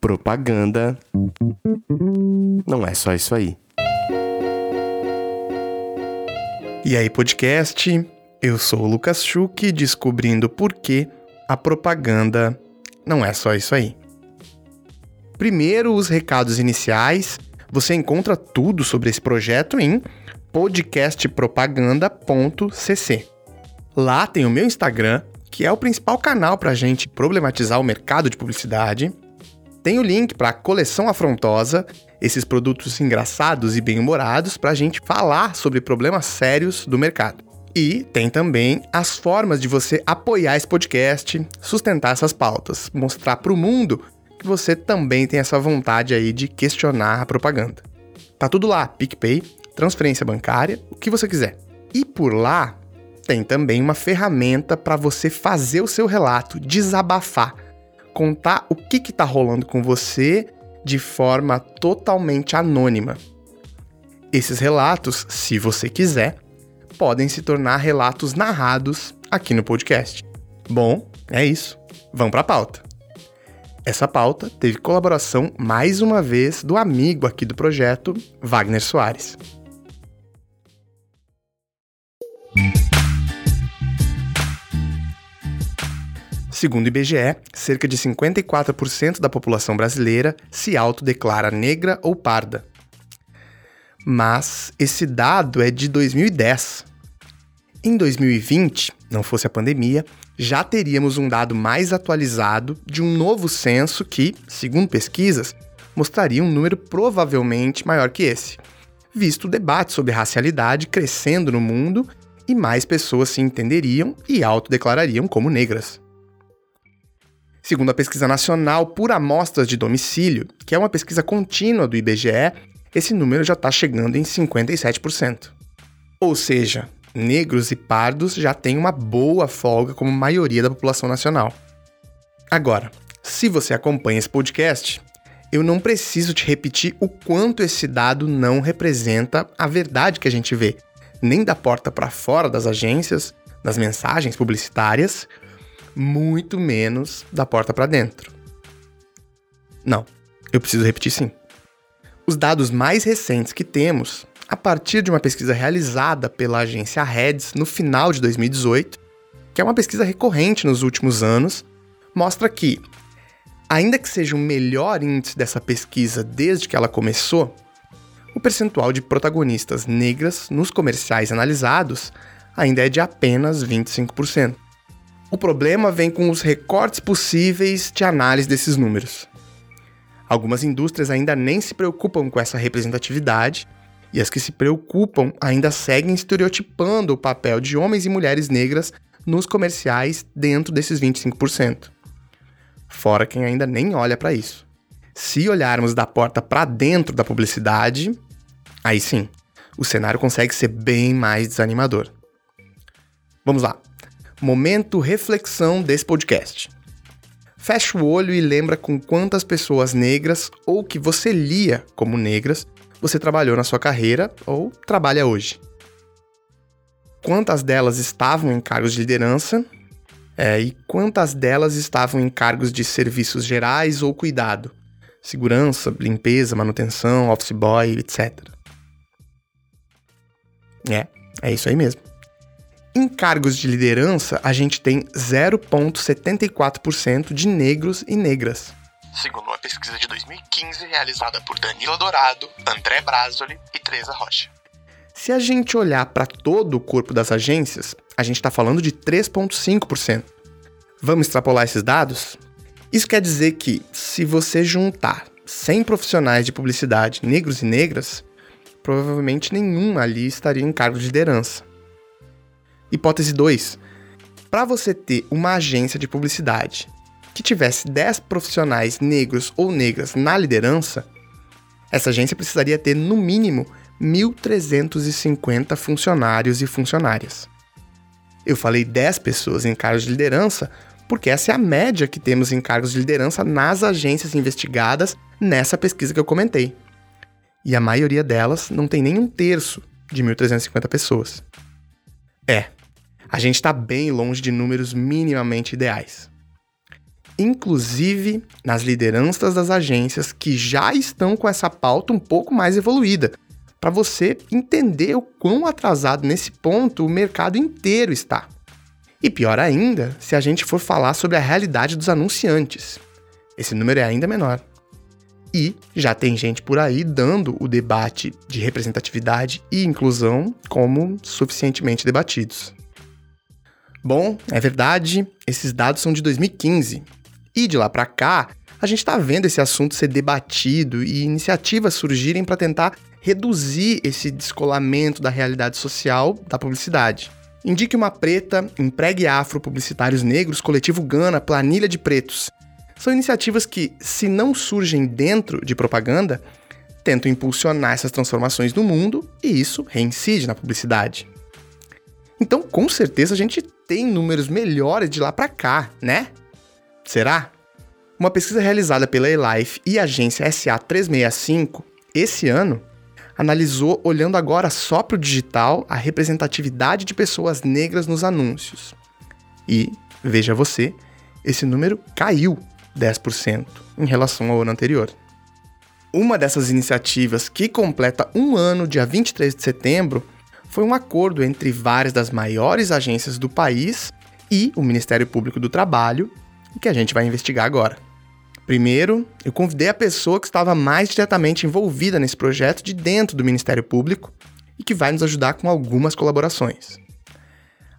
Propaganda não é só isso aí. E aí, podcast? Eu sou o Lucas Schuch, descobrindo por que a propaganda não é só isso aí. Primeiro, os recados iniciais. Você encontra tudo sobre esse projeto em podcastpropaganda.cc. Lá tem o meu Instagram, que é o principal canal para a gente problematizar o mercado de publicidade. Tem o link para a coleção afrontosa, esses produtos engraçados e bem-humorados para a gente falar sobre problemas sérios do mercado. E tem também as formas de você apoiar esse podcast, sustentar essas pautas, mostrar para o mundo que você também tem essa vontade aí de questionar a propaganda. Tá tudo lá, PicPay, transferência bancária, o que você quiser. E por lá tem também uma ferramenta para você fazer o seu relato, desabafar, contar o que está rolando com você de forma totalmente anônima. Esses relatos, se você quiser, podem se tornar relatos narrados aqui no podcast. Bom, é isso. Vamos para a pauta. Essa pauta teve colaboração mais uma vez do amigo aqui do projeto, Wagner Soares. Segundo o IBGE, cerca de 54% da população brasileira se autodeclara negra ou parda. Mas esse dado é de 2010. Em 2020, não fosse a pandemia, já teríamos um dado mais atualizado de um novo censo que, segundo pesquisas, mostraria um número provavelmente maior que esse, visto o debate sobre racialidade crescendo no mundo e mais pessoas se entenderiam e autodeclarariam como negras. Segundo a Pesquisa Nacional por Amostras de Domicílio, que é uma pesquisa contínua do IBGE, esse número já está chegando em 57%. Ou seja, negros e pardos já têm uma boa folga como maioria da população nacional. Agora, se você acompanha esse podcast, eu não preciso te repetir o quanto esse dado não representa a verdade que a gente vê, nem da porta para fora das agências, das mensagens publicitárias, muito menos da porta para dentro. Não, eu preciso repetir sim. Os dados mais recentes que temos, a partir de uma pesquisa realizada pela agência Reds no final de 2018, que é uma pesquisa recorrente nos últimos anos, mostra que, ainda que seja o melhor índice dessa pesquisa desde que ela começou, o percentual de protagonistas negras nos comerciais analisados ainda é de apenas 25%. O problema vem com os recortes possíveis de análise desses números. Algumas indústrias ainda nem se preocupam com essa representatividade, e as que se preocupam ainda seguem estereotipando o papel de homens e mulheres negras nos comerciais dentro desses 25%. Fora quem ainda nem olha para isso. Se olharmos da porta para dentro da publicidade, aí sim, o cenário consegue ser bem mais desanimador. Vamos lá. Momento reflexão desse podcast. Fecha o olho e lembra com quantas pessoas negras ou que você lia como negras você trabalhou na sua carreira ou trabalha hoje. Quantas delas estavam em cargos de liderança é, e quantas delas estavam em cargos de serviços gerais ou cuidado, segurança, limpeza, manutenção, office boy, etc. É, é isso aí mesmo. Em cargos de liderança, a gente tem 0,74% de negros e negras. Segundo uma pesquisa de 2015 realizada por Danilo Dourado, André Brasoli e Teresa Rocha. Se a gente olhar para todo o corpo das agências, a gente está falando de 3,5%. Vamos extrapolar esses dados? Isso quer dizer que, se você juntar 100 profissionais de publicidade negros e negras, provavelmente nenhum ali estaria em cargo de liderança. Hipótese 2. Para você ter uma agência de publicidade que tivesse 10 profissionais negros ou negras na liderança, essa agência precisaria ter no mínimo 1.350 funcionários e funcionárias. Eu falei 10 pessoas em cargos de liderança porque essa é a média que temos em cargos de liderança nas agências investigadas nessa pesquisa que eu comentei. E a maioria delas não tem nem um terço de 1.350 pessoas. É, a gente está bem longe de números minimamente ideais. inclusive nas lideranças das agências que já estão com essa pauta um pouco mais evoluída, para você entender o quão atrasado nesse ponto o mercado inteiro está. E pior ainda, se a gente for falar sobre a realidade dos anunciantes. Esse número é ainda menor. E já tem gente por aí dando o debate de representatividade e inclusão como suficientemente debatidos. Bom, é verdade, esses dados são de 2015. E de lá para cá, a gente está vendo esse assunto ser debatido e iniciativas surgirem para tentar reduzir esse descolamento da realidade social da publicidade. Indique uma preta, empregue afro publicitários negros, coletivo Gana, planilha de pretos. São iniciativas que, se não surgem dentro de propaganda, tentam impulsionar essas transformações no mundo e isso reincide na publicidade. Então, com certeza, a gente tem números melhores de lá para cá, né? Será? Uma pesquisa realizada pela eLife e a agência SA365 esse ano analisou, olhando agora só para o digital, a representatividade de pessoas negras nos anúncios. E, veja você, esse número caiu 10% em relação ao ano anterior. Uma dessas iniciativas, que completa um ano, dia 23 de setembro, foi um acordo entre várias das maiores agências do país e o Ministério Público do Trabalho, que a gente vai investigar agora. Primeiro, eu convidei a pessoa que estava mais diretamente envolvida nesse projeto de dentro do Ministério Público e que vai nos ajudar com algumas colaborações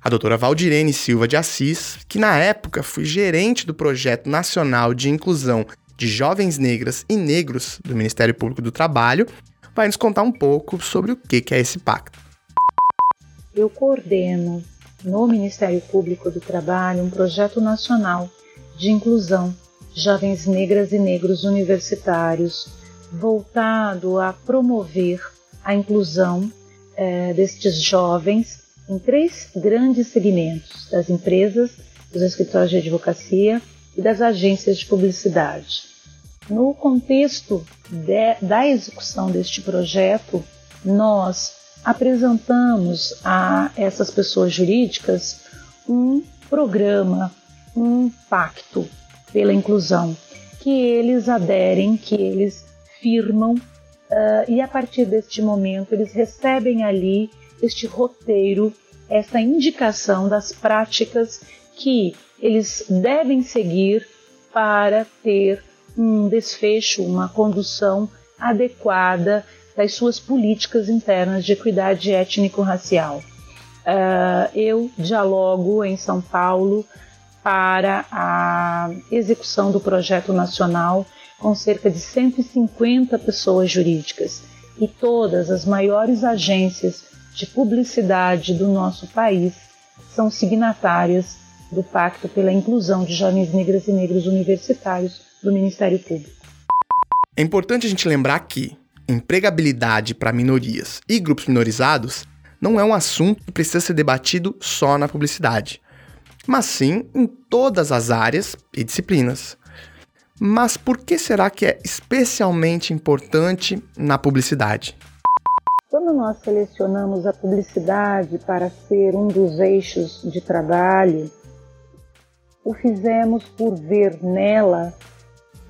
a doutora Valdirene Silva de Assis, que na época foi gerente do Projeto Nacional de Inclusão de Jovens Negras e Negros do Ministério Público do Trabalho, vai nos contar um pouco sobre o que é esse pacto. Eu coordeno no Ministério Público do Trabalho um projeto nacional de inclusão de jovens negras e negros universitários, voltado a promover a inclusão é, destes jovens em três grandes segmentos: das empresas, dos escritórios de advocacia e das agências de publicidade. No contexto de, da execução deste projeto, nós apresentamos a essas pessoas jurídicas um programa, um pacto pela inclusão, que eles aderem, que eles firmam, uh, e a partir deste momento eles recebem ali este roteiro, essa indicação das práticas que eles devem seguir para ter um desfecho, uma condução adequada das suas políticas internas de equidade étnico-racial. Uh, eu dialogo em São Paulo para a execução do projeto nacional com cerca de 150 pessoas jurídicas e todas as maiores agências de publicidade do nosso país são signatárias do Pacto pela Inclusão de Jovens Negras e Negros Universitários do Ministério Público. É importante a gente lembrar que empregabilidade para minorias e grupos minorizados não é um assunto que precisa ser debatido só na publicidade, mas sim em todas as áreas e disciplinas. Mas por que será que é especialmente importante na publicidade? Quando nós selecionamos a publicidade para ser um dos eixos de trabalho, o fizemos por ver nela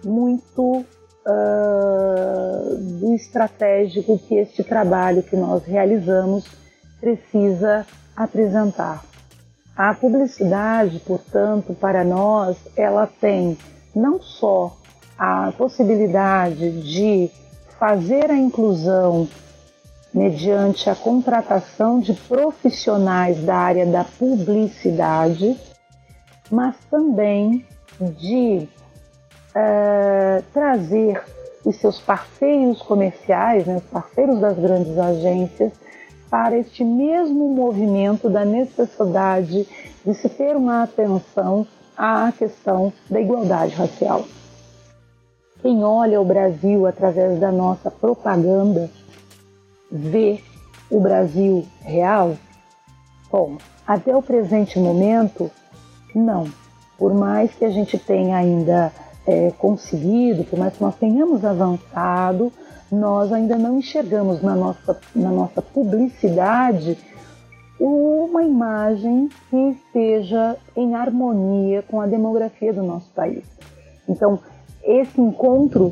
muito uh, do estratégico que este trabalho que nós realizamos precisa apresentar. A publicidade, portanto, para nós, ela tem não só a possibilidade de fazer a inclusão mediante a contratação de profissionais da área da publicidade, mas também de uh, trazer os seus parceiros comerciais, né, os parceiros das grandes agências, para este mesmo movimento da necessidade de se ter uma atenção à questão da igualdade racial. Quem olha o Brasil através da nossa propaganda ver o Brasil real? Bom, até o presente momento, não. Por mais que a gente tenha ainda é, conseguido, por mais que nós tenhamos avançado, nós ainda não enxergamos na nossa, na nossa publicidade uma imagem que esteja em harmonia com a demografia do nosso país. Então, esse encontro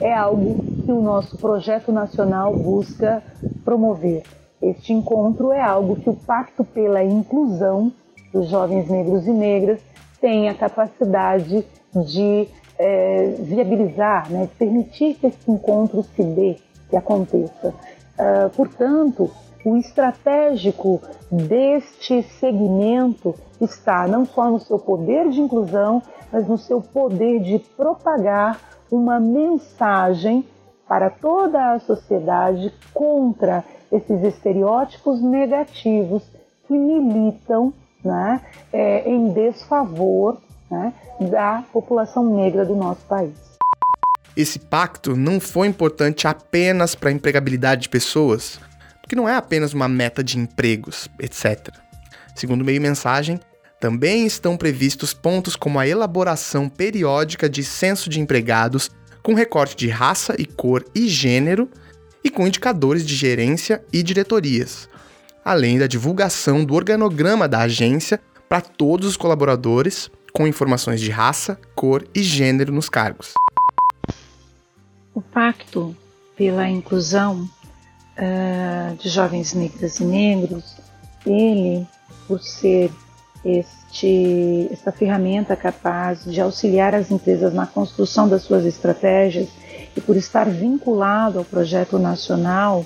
é algo que o nosso projeto nacional busca promover. Este encontro é algo que o Pacto pela Inclusão dos Jovens Negros e Negras tem a capacidade de é, viabilizar, né, permitir que esse encontro se dê, que aconteça. Uh, portanto, o estratégico deste segmento está não só no seu poder de inclusão, mas no seu poder de propagar uma mensagem para toda a sociedade contra esses estereótipos negativos que militam né, é, em desfavor né, da população negra do nosso país. Esse pacto não foi importante apenas para a empregabilidade de pessoas, porque não é apenas uma meta de empregos, etc. Segundo o meio mensagem, também estão previstos pontos como a elaboração periódica de censo de empregados com recorte de raça e cor e gênero e com indicadores de gerência e diretorias, além da divulgação do organograma da agência para todos os colaboradores com informações de raça, cor e gênero nos cargos. O Pacto pela Inclusão uh, de Jovens Negras e Negros, ele, por ser este, esta ferramenta capaz de auxiliar as empresas na construção das suas estratégias e por estar vinculado ao projeto nacional,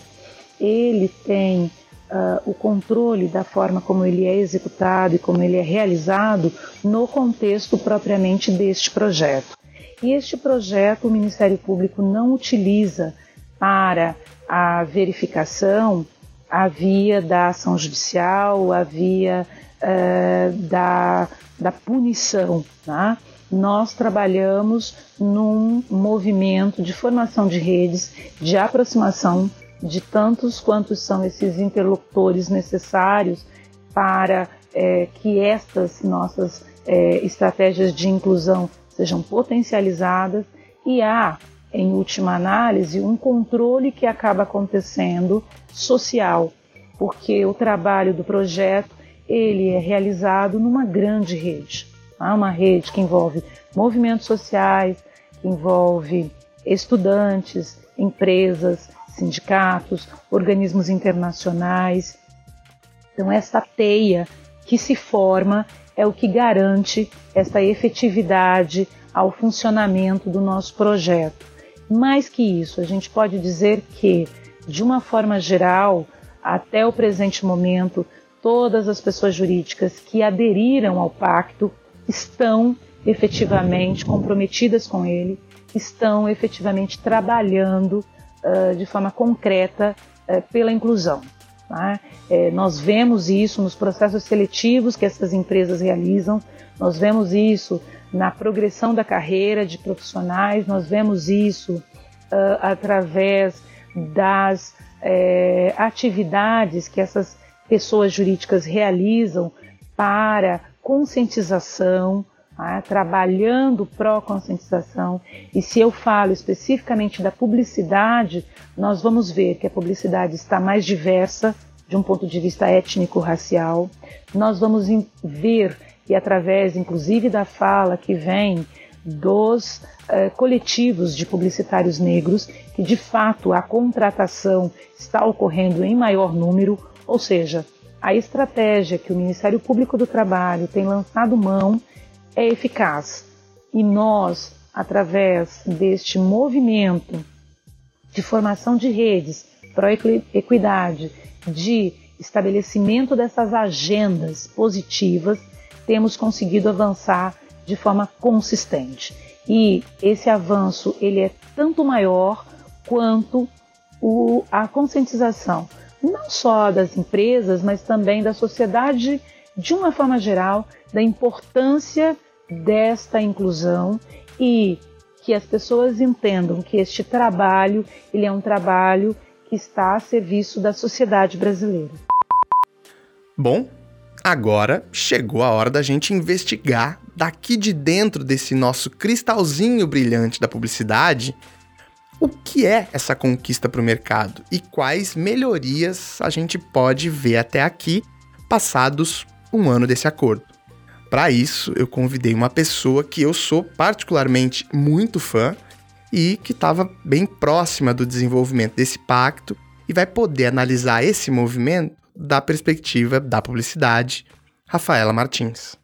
ele tem uh, o controle da forma como ele é executado e como ele é realizado no contexto propriamente deste projeto. E este projeto o Ministério Público não utiliza para a verificação a via da ação judicial, a via uh, da, da punição. Tá? Nós trabalhamos num movimento de formação de redes, de aproximação de tantos quantos são esses interlocutores necessários para é, que estas nossas é, estratégias de inclusão sejam potencializadas e há em última análise, um controle que acaba acontecendo social, porque o trabalho do projeto ele é realizado numa grande rede, tá? uma rede que envolve movimentos sociais, que envolve estudantes, empresas, sindicatos, organismos internacionais. Então essa teia que se forma é o que garante essa efetividade ao funcionamento do nosso projeto. Mais que isso, a gente pode dizer que, de uma forma geral, até o presente momento, todas as pessoas jurídicas que aderiram ao pacto estão efetivamente comprometidas com ele, estão efetivamente trabalhando uh, de forma concreta uh, pela inclusão. Tá? É, nós vemos isso nos processos seletivos que essas empresas realizam, nós vemos isso na progressão da carreira de profissionais, nós vemos isso uh, através das é, atividades que essas pessoas jurídicas realizam para conscientização, tá? trabalhando pró-conscientização. E se eu falo especificamente da publicidade, nós vamos ver que a publicidade está mais diversa de um ponto de vista étnico-racial. Nós vamos ver e através inclusive da fala que vem dos uh, coletivos de publicitários negros, que de fato a contratação está ocorrendo em maior número, ou seja, a estratégia que o Ministério Público do Trabalho tem lançado mão é eficaz. E nós, através deste movimento de formação de redes pró-equidade, de estabelecimento dessas agendas positivas, temos conseguido avançar de forma consistente. E esse avanço ele é tanto maior quanto o, a conscientização, não só das empresas, mas também da sociedade de uma forma geral, da importância desta inclusão e que as pessoas entendam que este trabalho ele é um trabalho que está a serviço da sociedade brasileira. Bom, Agora chegou a hora da gente investigar daqui de dentro desse nosso cristalzinho brilhante da publicidade o que é essa conquista para o mercado e quais melhorias a gente pode ver até aqui, passados um ano desse acordo. Para isso, eu convidei uma pessoa que eu sou particularmente muito fã e que estava bem próxima do desenvolvimento desse pacto e vai poder analisar esse movimento da perspectiva da publicidade, Rafaela Martins.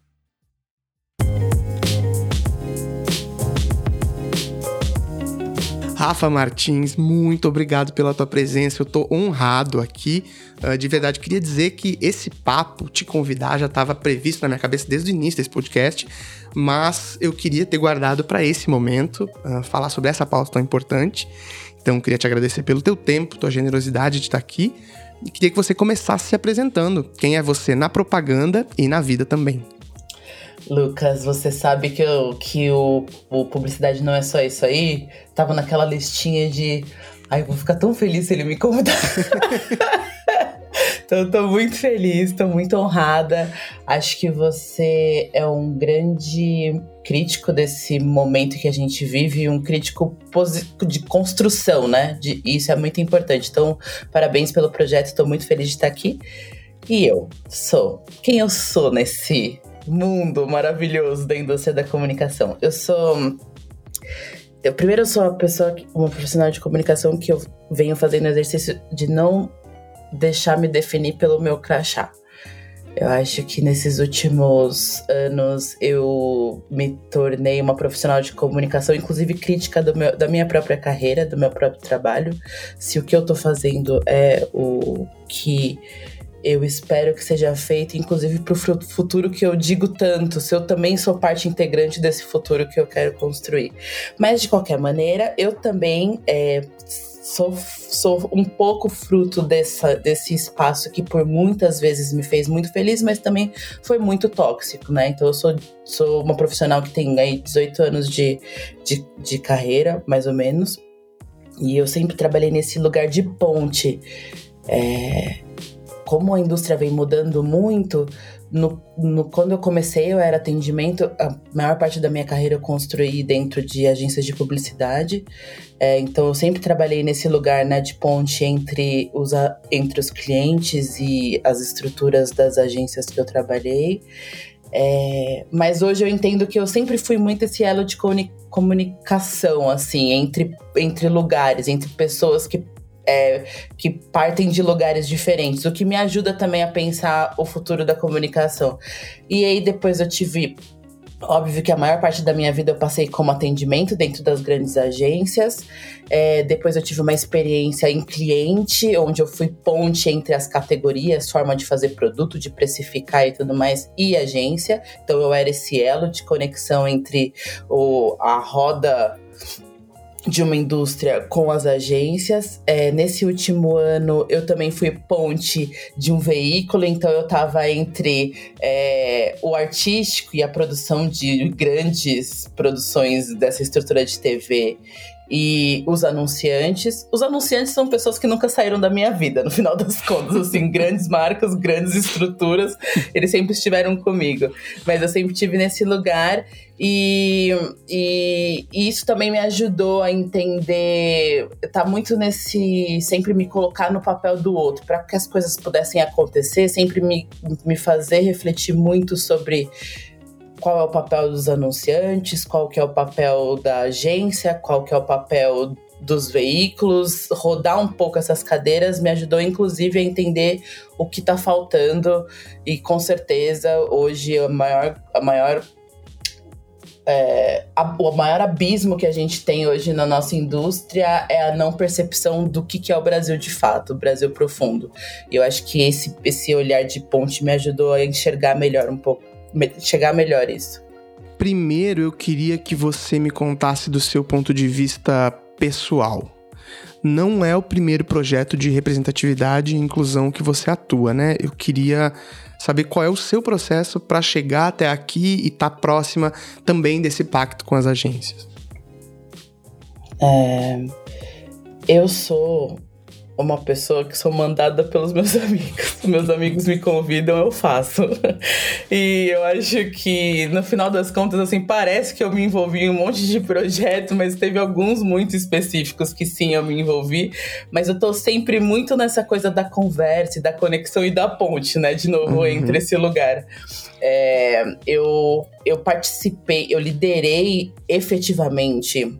Rafa Martins, muito obrigado pela tua presença. Eu tô honrado aqui. Uh, de verdade, queria dizer que esse papo, te convidar, já estava previsto na minha cabeça desde o início desse podcast, mas eu queria ter guardado para esse momento, uh, falar sobre essa pauta tão importante. Então, queria te agradecer pelo teu tempo, tua generosidade de estar aqui. E queria que você começasse se apresentando. Quem é você na propaganda e na vida também. Lucas, você sabe que, eu, que o, o publicidade não é só isso aí? Tava naquela listinha de. Ai, eu vou ficar tão feliz se ele me convidar. então, tô muito feliz, tô muito honrada. Acho que você é um grande crítico desse momento que a gente vive, um crítico de construção, né? De, isso é muito importante. Então, parabéns pelo projeto, estou muito feliz de estar aqui. E eu sou quem eu sou nesse mundo maravilhoso da indústria da comunicação. Eu sou. Eu, primeiro, eu sou uma pessoa, uma profissional de comunicação que eu venho fazendo exercício de não deixar me definir pelo meu crachá. Eu acho que nesses últimos anos eu me tornei uma profissional de comunicação, inclusive crítica meu, da minha própria carreira, do meu próprio trabalho. Se o que eu tô fazendo é o que eu espero que seja feito, inclusive para o futuro que eu digo tanto, se eu também sou parte integrante desse futuro que eu quero construir. Mas, de qualquer maneira, eu também é, sou, sou um pouco fruto dessa, desse espaço que por muitas vezes me fez muito feliz, mas também foi muito tóxico, né? Então, eu sou, sou uma profissional que tem aí 18 anos de, de, de carreira, mais ou menos. E eu sempre trabalhei nesse lugar de ponte. É, como a indústria vem mudando muito, no, no, quando eu comecei, eu era atendimento, a maior parte da minha carreira eu construí dentro de agências de publicidade. É, então eu sempre trabalhei nesse lugar né, de ponte entre os, entre os clientes e as estruturas das agências que eu trabalhei. É, mas hoje eu entendo que eu sempre fui muito esse elo de comunicação, assim, entre, entre lugares, entre pessoas que é, que partem de lugares diferentes, o que me ajuda também a pensar o futuro da comunicação. E aí depois eu tive Óbvio que a maior parte da minha vida eu passei como atendimento dentro das grandes agências. É, depois eu tive uma experiência em cliente, onde eu fui ponte entre as categorias, forma de fazer produto, de precificar e tudo mais, e agência. Então eu era esse elo de conexão entre o, a roda de uma indústria com as agências. É, nesse último ano, eu também fui ponte de um veículo, então eu estava entre é, o artístico e a produção de grandes produções dessa estrutura de TV e os anunciantes. Os anunciantes são pessoas que nunca saíram da minha vida, no final das contas, assim, grandes marcas, grandes estruturas, eles sempre estiveram comigo. Mas eu sempre tive nesse lugar e, e, e isso também me ajudou a entender, tá muito nesse, sempre me colocar no papel do outro, para que as coisas pudessem acontecer, sempre me, me fazer refletir muito sobre qual é o papel dos anunciantes, qual que é o papel da agência, qual que é o papel dos veículos, rodar um pouco essas cadeiras me ajudou inclusive a entender o que está faltando. E com certeza hoje a maior, a maior é, a, o maior abismo que a gente tem hoje na nossa indústria é a não percepção do que, que é o Brasil de fato, o Brasil profundo. E eu acho que esse, esse olhar de ponte me ajudou a enxergar melhor um pouco chegar melhor isso. Primeiro, eu queria que você me contasse do seu ponto de vista pessoal. Não é o primeiro projeto de representatividade e inclusão que você atua, né? Eu queria saber qual é o seu processo para chegar até aqui e estar tá próxima também desse pacto com as agências. É, eu sou uma pessoa que sou mandada pelos meus amigos. Meus amigos me convidam, eu faço. E eu acho que no final das contas, assim, parece que eu me envolvi em um monte de projetos, mas teve alguns muito específicos que sim eu me envolvi. Mas eu tô sempre muito nessa coisa da conversa, da conexão e da ponte, né? De novo, uhum. entre esse lugar. É, eu, eu participei, eu liderei efetivamente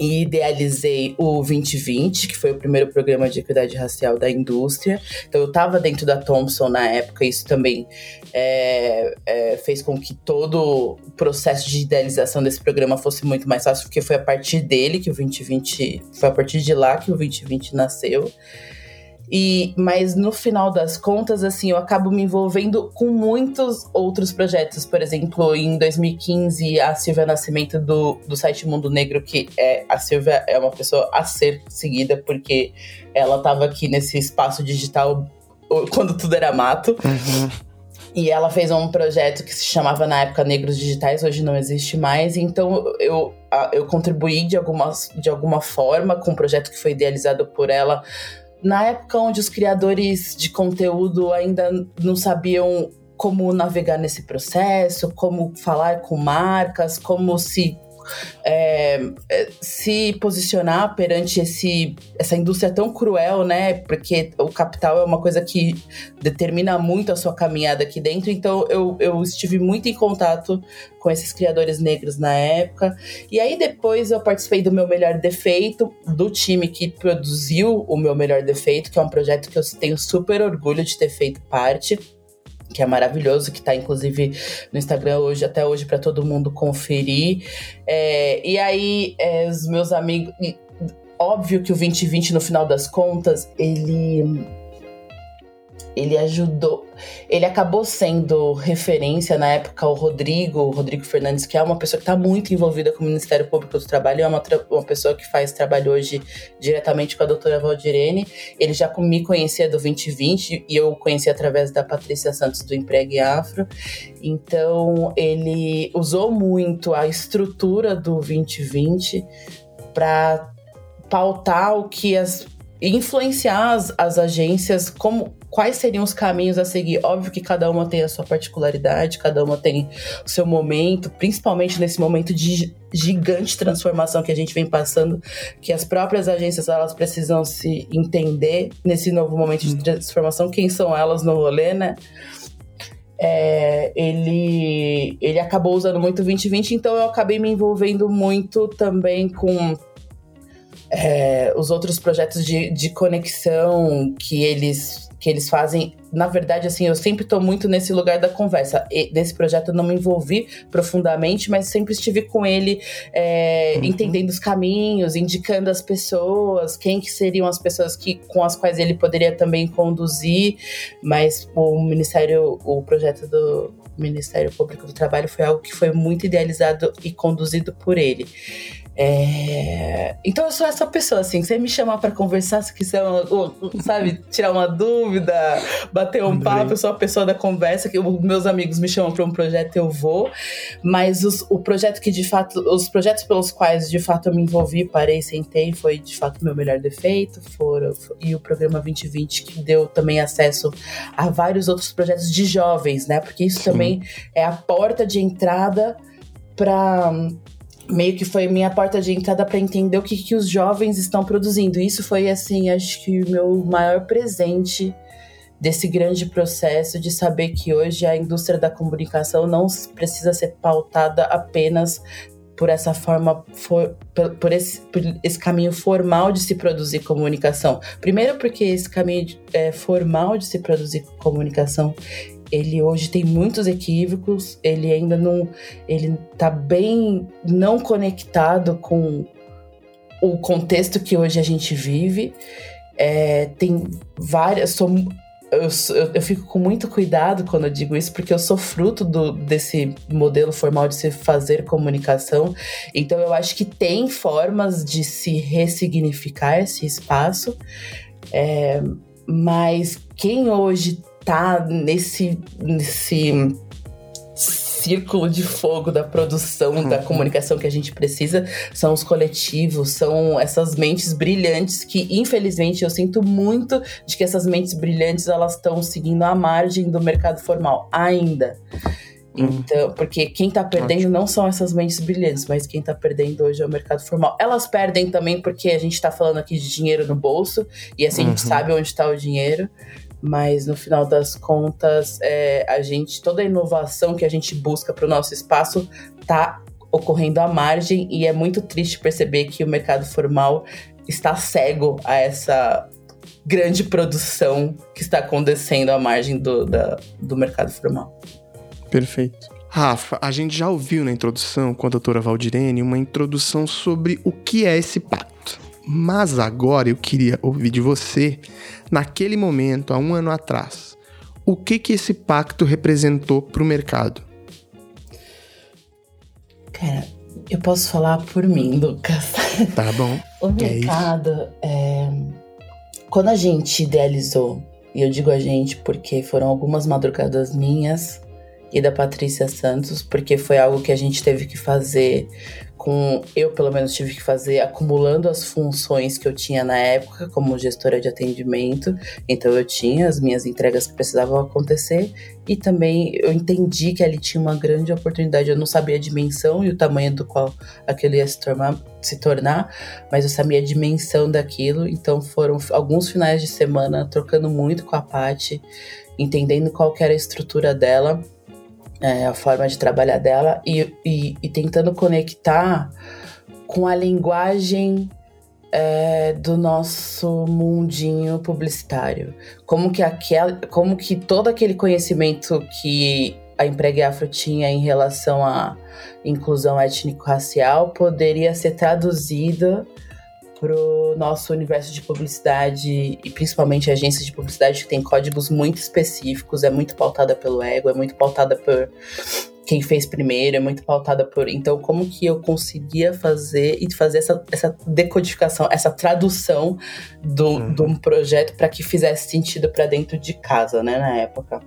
e idealizei o 2020, que foi o primeiro programa de equidade racial da indústria. Então, eu estava dentro da Thomson na época, isso também é, é, fez com que todo o processo de idealização desse programa fosse muito mais fácil, porque foi a partir dele que o 2020, foi a partir de lá que o 2020 nasceu. E, mas no final das contas, assim, eu acabo me envolvendo com muitos outros projetos. Por exemplo, em 2015, a Silvia Nascimento do, do site Mundo Negro, que é a Silvia é uma pessoa a ser seguida, porque ela estava aqui nesse espaço digital quando tudo era mato. Uhum. E ela fez um projeto que se chamava na época Negros Digitais, hoje não existe mais. Então eu, eu contribuí de alguma, de alguma forma com um projeto que foi idealizado por ela na época onde os criadores de conteúdo ainda não sabiam como navegar nesse processo, como falar com marcas, como se é, é, se posicionar perante esse, essa indústria tão cruel, né? Porque o capital é uma coisa que determina muito a sua caminhada aqui dentro. Então eu, eu estive muito em contato com esses criadores negros na época. E aí depois eu participei do meu melhor defeito, do time que produziu o meu melhor defeito, que é um projeto que eu tenho super orgulho de ter feito parte que é maravilhoso, que está inclusive no Instagram hoje, até hoje, para todo mundo conferir. É, e aí, é, os meus amigos. Óbvio que o 2020, no final das contas, ele ele ajudou, ele acabou sendo referência na época ao Rodrigo, o Rodrigo Fernandes, que é uma pessoa que está muito envolvida com o Ministério Público do Trabalho, é uma, uma pessoa que faz trabalho hoje diretamente com a doutora Valdirene. Ele já me conhecia do 2020 e eu conheci através da Patrícia Santos do Empregue Afro. Então, ele usou muito a estrutura do 2020 para pautar o que as influenciar as, as agências como quais seriam os caminhos a seguir. Óbvio que cada uma tem a sua particularidade, cada uma tem o seu momento, principalmente nesse momento de gigante transformação que a gente vem passando, que as próprias agências elas precisam se entender nesse novo momento de transformação, quem são elas no rolê, né? É, ele, ele acabou usando muito o 2020, então eu acabei me envolvendo muito também com é, os outros projetos de, de conexão que eles que eles fazem. Na verdade, assim, eu sempre estou muito nesse lugar da conversa. E desse projeto eu não me envolvi profundamente, mas sempre estive com ele é, uhum. entendendo os caminhos, indicando as pessoas, quem que seriam as pessoas que, com as quais ele poderia também conduzir. Mas o Ministério, o projeto do Ministério Público do Trabalho foi algo que foi muito idealizado e conduzido por ele. É... Então eu sou essa pessoa, assim, você me chamar para conversar, se quiser, sabe, tirar uma dúvida, bater um papo, eu sou a pessoa da conversa, que meus amigos me chamam para um projeto, eu vou. Mas os, o projeto que de fato, os projetos pelos quais de fato eu me envolvi, parei, sentei, foi de fato meu melhor defeito, foram, e o programa 2020 que deu também acesso a vários outros projetos de jovens, né? Porque isso Sim. também é a porta de entrada para meio que foi minha porta de entrada para entender o que, que os jovens estão produzindo. Isso foi, assim, acho que o meu maior presente desse grande processo de saber que hoje a indústria da comunicação não precisa ser pautada apenas por essa forma, for, por, por, esse, por esse caminho formal de se produzir comunicação. Primeiro, porque esse caminho é, formal de se produzir comunicação ele hoje tem muitos equívocos, ele ainda não. Ele tá bem não conectado com o contexto que hoje a gente vive. É, tem várias. Sou, eu, eu, fico com muito cuidado quando eu digo isso, porque eu sou fruto do, desse modelo formal de se fazer comunicação. Então, eu acho que tem formas de se ressignificar esse espaço, é, mas quem hoje tá nesse, nesse círculo de fogo da produção, da comunicação que a gente precisa, são os coletivos, são essas mentes brilhantes que, infelizmente, eu sinto muito de que essas mentes brilhantes elas estão seguindo a margem do mercado formal ainda. Então, porque quem tá perdendo não são essas mentes brilhantes, mas quem tá perdendo hoje é o mercado formal. Elas perdem também porque a gente tá falando aqui de dinheiro no bolso, e assim uhum. a gente uhum. sabe onde tá o dinheiro, mas no final das contas, é, a gente, toda a inovação que a gente busca para o nosso espaço tá ocorrendo à margem, e é muito triste perceber que o mercado formal está cego a essa grande produção que está acontecendo à margem do, da, do mercado formal. Perfeito. Rafa, a gente já ouviu na introdução com a doutora Valdirene uma introdução sobre o que é esse pacto. Mas agora eu queria ouvir de você, naquele momento, há um ano atrás, o que que esse pacto representou para o mercado? Cara, eu posso falar por mim, Lucas. Tá bom. o é mercado, é é... quando a gente idealizou, e eu digo a gente porque foram algumas madrugadas minhas, e da Patrícia Santos, porque foi algo que a gente teve que fazer com eu pelo menos tive que fazer acumulando as funções que eu tinha na época como gestora de atendimento. Então eu tinha as minhas entregas que precisavam acontecer e também eu entendi que ali tinha uma grande oportunidade. Eu não sabia a dimensão e o tamanho do qual aquilo ia se tornar, se tornar mas eu sabia a dimensão daquilo. Então foram alguns finais de semana trocando muito com a Paty, entendendo qual era a estrutura dela é, a forma de trabalhar dela e, e, e, tentando conectar com a linguagem é, do nosso mundinho publicitário. Como que, aquela, como que todo aquele conhecimento que a Empregue Afro tinha em relação à inclusão étnico-racial poderia ser traduzido pro nosso universo de publicidade e principalmente agências de publicidade que tem códigos muito específicos, é muito pautada pelo ego, é muito pautada por quem fez primeiro, é muito pautada por. Então, como que eu conseguia fazer e fazer essa, essa decodificação, essa tradução do, uhum. de um projeto para que fizesse sentido para dentro de casa, né, na época.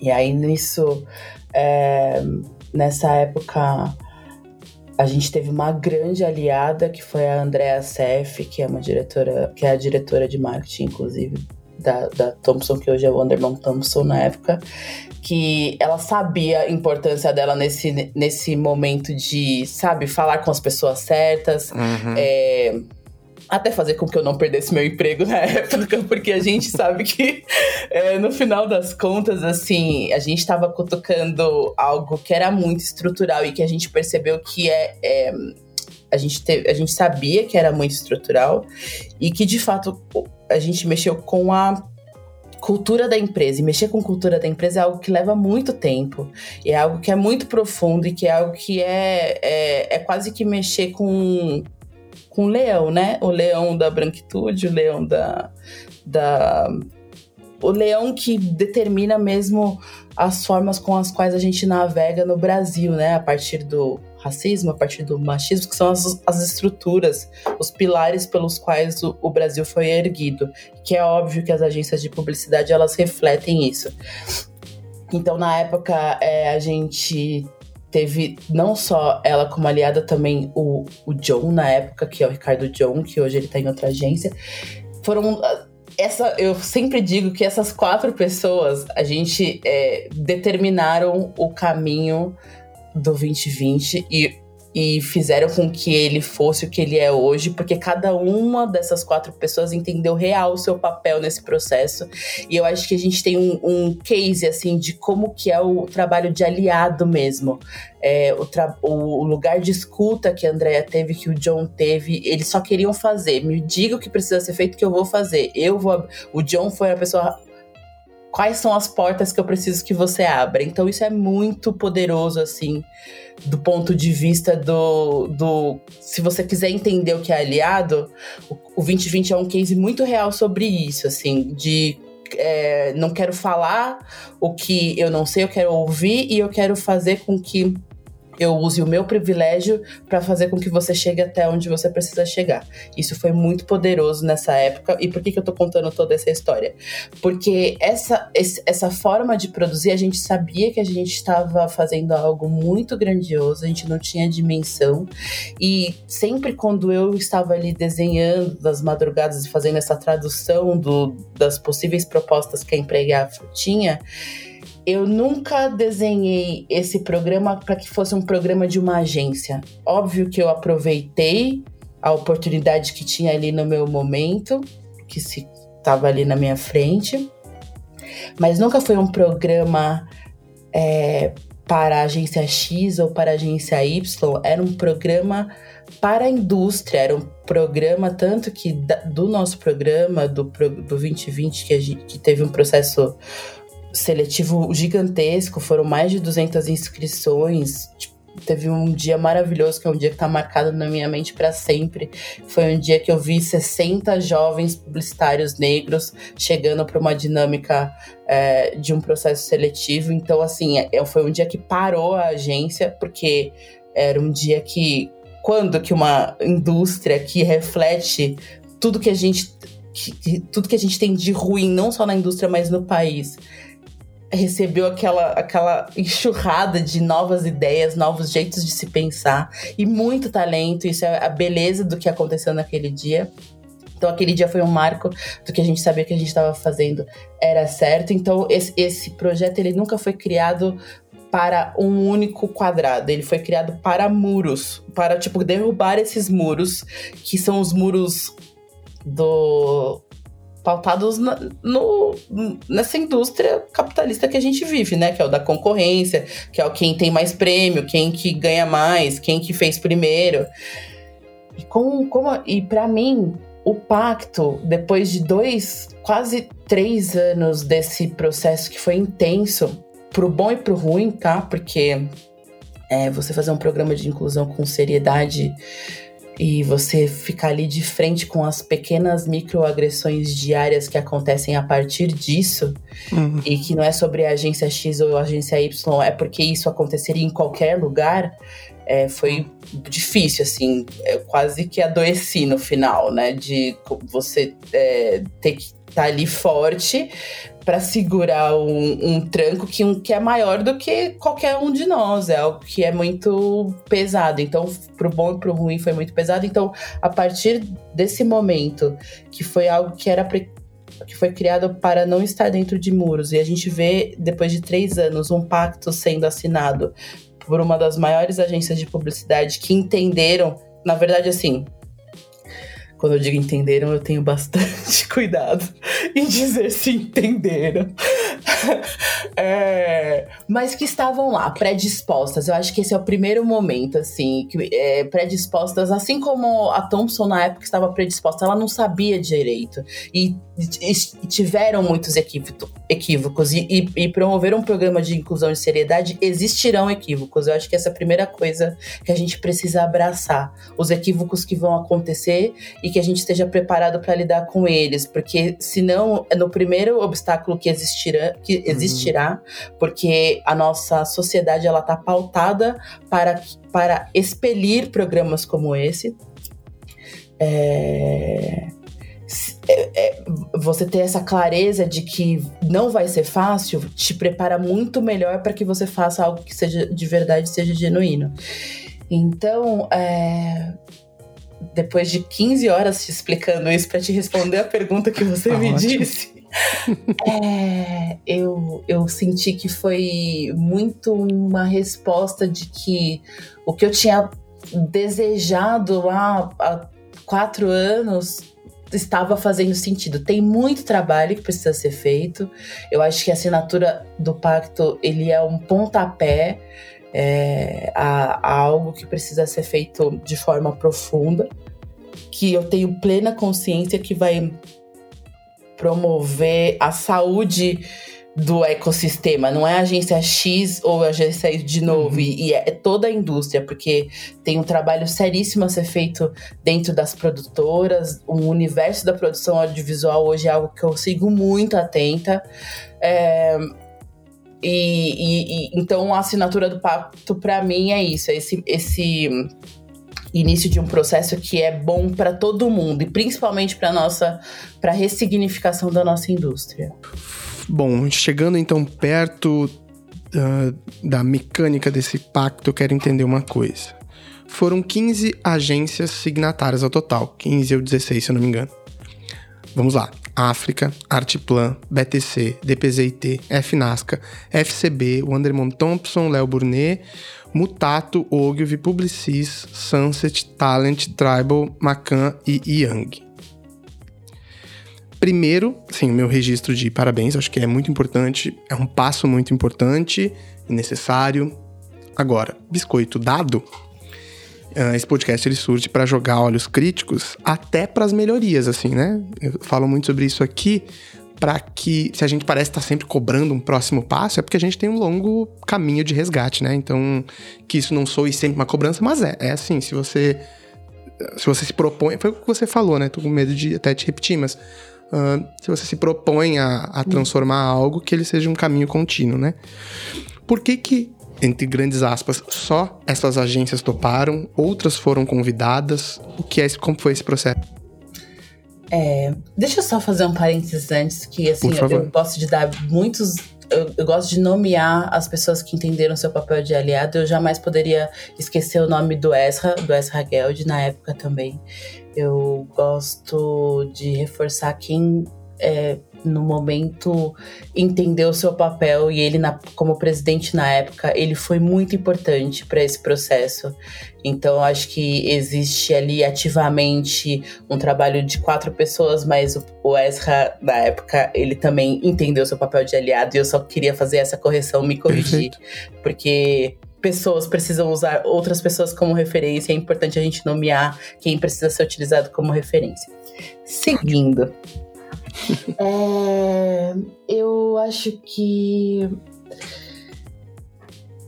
E aí nisso, é, nessa época a gente teve uma grande aliada que foi a Andrea Seff, que é uma diretora, que é a diretora de marketing, inclusive, da, da Thompson, que hoje é Wonderman Thompson na época, que ela sabia a importância dela nesse, nesse momento de, sabe, falar com as pessoas certas. Uhum. É, até fazer com que eu não perdesse meu emprego na época, porque a gente sabe que é, no final das contas, assim, a gente estava cutucando algo que era muito estrutural e que a gente percebeu que é, é a gente, teve, a gente sabia que era muito estrutural e que de fato a gente mexeu com a cultura da empresa. E mexer com cultura da empresa é algo que leva muito tempo. É algo que é muito profundo e que é algo que é, é, é quase que mexer com com o leão, né? O leão da branquitude, o leão da, da o leão que determina mesmo as formas com as quais a gente navega no Brasil, né? A partir do racismo, a partir do machismo, que são as, as estruturas, os pilares pelos quais o, o, Brasil foi erguido. Que é óbvio que as agências de publicidade elas refletem isso. Então, na época, é, a gente teve não só ela como aliada, também o, o John na época, que é o Ricardo John, que hoje ele tá em outra agência. Foram. Ah, essa, eu sempre digo que essas quatro pessoas, a gente é, determinaram o caminho do 2020 e e fizeram com que ele fosse o que ele é hoje, porque cada uma dessas quatro pessoas entendeu real o seu papel nesse processo. E eu acho que a gente tem um, um case assim de como que é o trabalho de aliado mesmo. É, o, o, lugar de escuta que a Andrea teve, que o John teve, eles só queriam fazer. Me diga o que precisa ser feito que eu vou fazer. Eu vou. O John foi a pessoa quais são as portas que eu preciso que você abra. Então isso é muito poderoso, assim, do ponto de vista do. do se você quiser entender o que é aliado, o, o 2020 é um case muito real sobre isso, assim, de. É, não quero falar o que eu não sei, eu quero ouvir e eu quero fazer com que eu use o meu privilégio para fazer com que você chegue até onde você precisa chegar. Isso foi muito poderoso nessa época. E por que, que eu tô contando toda essa história? Porque essa, essa forma de produzir, a gente sabia que a gente estava fazendo algo muito grandioso, a gente não tinha dimensão. E sempre quando eu estava ali desenhando das madrugadas e fazendo essa tradução do, das possíveis propostas que a Empregar tinha, eu nunca desenhei esse programa para que fosse um programa de uma agência. Óbvio que eu aproveitei a oportunidade que tinha ali no meu momento, que se estava ali na minha frente, mas nunca foi um programa é, para a agência X ou para a agência Y. Era um programa para a indústria, era um programa tanto que do nosso programa do, do 2020 que, gente, que teve um processo seletivo gigantesco, foram mais de 200 inscrições. Tipo, teve um dia maravilhoso, que é um dia que está marcado na minha mente para sempre. Foi um dia que eu vi 60 jovens publicitários negros chegando para uma dinâmica é, de um processo seletivo. Então, assim, é, foi um dia que parou a agência, porque era um dia que. Quando que uma indústria que reflete tudo que a gente. Que, tudo que a gente tem de ruim, não só na indústria, mas no país, recebeu aquela, aquela enxurrada de novas ideias, novos jeitos de se pensar e muito talento. Isso é a beleza do que aconteceu naquele dia. Então, aquele dia foi um marco do que a gente sabia que a gente estava fazendo era certo. Então, esse, esse projeto ele nunca foi criado para um único quadrado. Ele foi criado para muros, para tipo derrubar esses muros, que são os muros do pautados na, no, nessa indústria capitalista que a gente vive, né? Que é o da concorrência, que é o quem tem mais prêmio, quem que ganha mais, quem que fez primeiro. E, com, como, e para mim, o pacto, depois de dois, quase três anos desse processo que foi intenso, pro bom e pro ruim, tá? Porque é, você fazer um programa de inclusão com seriedade e você ficar ali de frente com as pequenas microagressões diárias que acontecem a partir disso, uhum. e que não é sobre a agência X ou a agência Y, é porque isso aconteceria em qualquer lugar, é, foi difícil, assim, é, quase que adoeci no final, né? De você é, ter que estar tá ali forte para segurar um, um, tranco que, um, que é maior do que qualquer um de nós. É algo que é muito pesado. Então, pro bom e pro ruim foi muito pesado. Então, a partir desse momento, que foi algo que era pre que foi criado para não estar dentro de muros. E a gente vê, depois de três anos, um pacto sendo assinado por uma das maiores agências de publicidade que entenderam, na verdade, assim, quando eu digo entenderam, eu tenho bastante cuidado em dizer se entenderam. é, mas que estavam lá, predispostas. Eu acho que esse é o primeiro momento, assim, que, é, predispostas, assim como a Thompson na época estava predisposta, ela não sabia direito. E, e, tiveram muitos equívocos. E, e, e promover um programa de inclusão e seriedade, existirão equívocos. Eu acho que essa é a primeira coisa que a gente precisa abraçar. Os equívocos que vão acontecer e que a gente esteja preparado para lidar com eles, porque senão é no primeiro obstáculo que existirá, que uhum. existirá, uhum. porque a nossa sociedade ela tá pautada para para expelir programas como esse. É... É, é, você ter essa clareza de que não vai ser fácil te prepara muito melhor para que você faça algo que seja de verdade, seja genuíno. Então, é, depois de 15 horas te explicando isso para te responder a pergunta que você tá me ótimo. disse, é, eu, eu senti que foi muito uma resposta de que o que eu tinha desejado lá há quatro anos estava fazendo sentido. Tem muito trabalho que precisa ser feito. Eu acho que a assinatura do pacto ele é um pontapé é, a, a algo que precisa ser feito de forma profunda, que eu tenho plena consciência que vai promover a saúde do ecossistema, não é a agência X ou a agência Y de novo, uhum. e, e é toda a indústria, porque tem um trabalho seríssimo a ser feito dentro das produtoras, o universo da produção audiovisual hoje é algo que eu sigo muito atenta. É, E, e, e, então a assinatura do pacto para mim é isso, é esse, esse início de um processo que é bom para todo mundo e principalmente para nossa para ressignificação da nossa indústria. Bom, chegando então perto uh, da mecânica desse pacto, eu quero entender uma coisa. Foram 15 agências signatárias ao total, 15 ou 16, se eu não me engano. Vamos lá. África, Artplan, BTC, DPZIT, FNASCA, FCB, Wandermon Thompson, Léo Burnet, Mutato, Ogilvy, Publicis, Sunset, Talent, Tribal, Macan e Young. Primeiro, sim, o meu registro de parabéns, acho que é muito importante, é um passo muito importante e necessário. Agora, biscoito dado, esse podcast ele surge para jogar olhos críticos até para as melhorias, assim, né? Eu falo muito sobre isso aqui para que, se a gente parece estar tá sempre cobrando um próximo passo, é porque a gente tem um longo caminho de resgate, né? Então, que isso não soe sempre uma cobrança, mas é, é assim, se você se você se propõe, foi o que você falou, né? Tô com medo de até te repetir, mas uh, se você se propõe a, a transformar algo, que ele seja um caminho contínuo, né? Por que que entre grandes aspas, só essas agências toparam, outras foram convidadas. O que é como foi esse processo? É, deixa eu só fazer um parênteses antes, que assim, eu, eu gosto de dar muitos. Eu, eu, gosto de nomear as pessoas que entenderam seu papel de aliado. Eu jamais poderia esquecer o nome do Ezra, do Ezra Geld, na época também. Eu gosto de reforçar quem é, no momento entendeu o seu papel e ele na, como presidente na época ele foi muito importante para esse processo. Então acho que existe ali ativamente um trabalho de quatro pessoas mas o, o Ezra na época ele também entendeu o seu papel de aliado e eu só queria fazer essa correção me corrigir. Perfeito. porque pessoas precisam usar outras pessoas como referência é importante a gente nomear quem precisa ser utilizado como referência. Seguindo é, eu acho que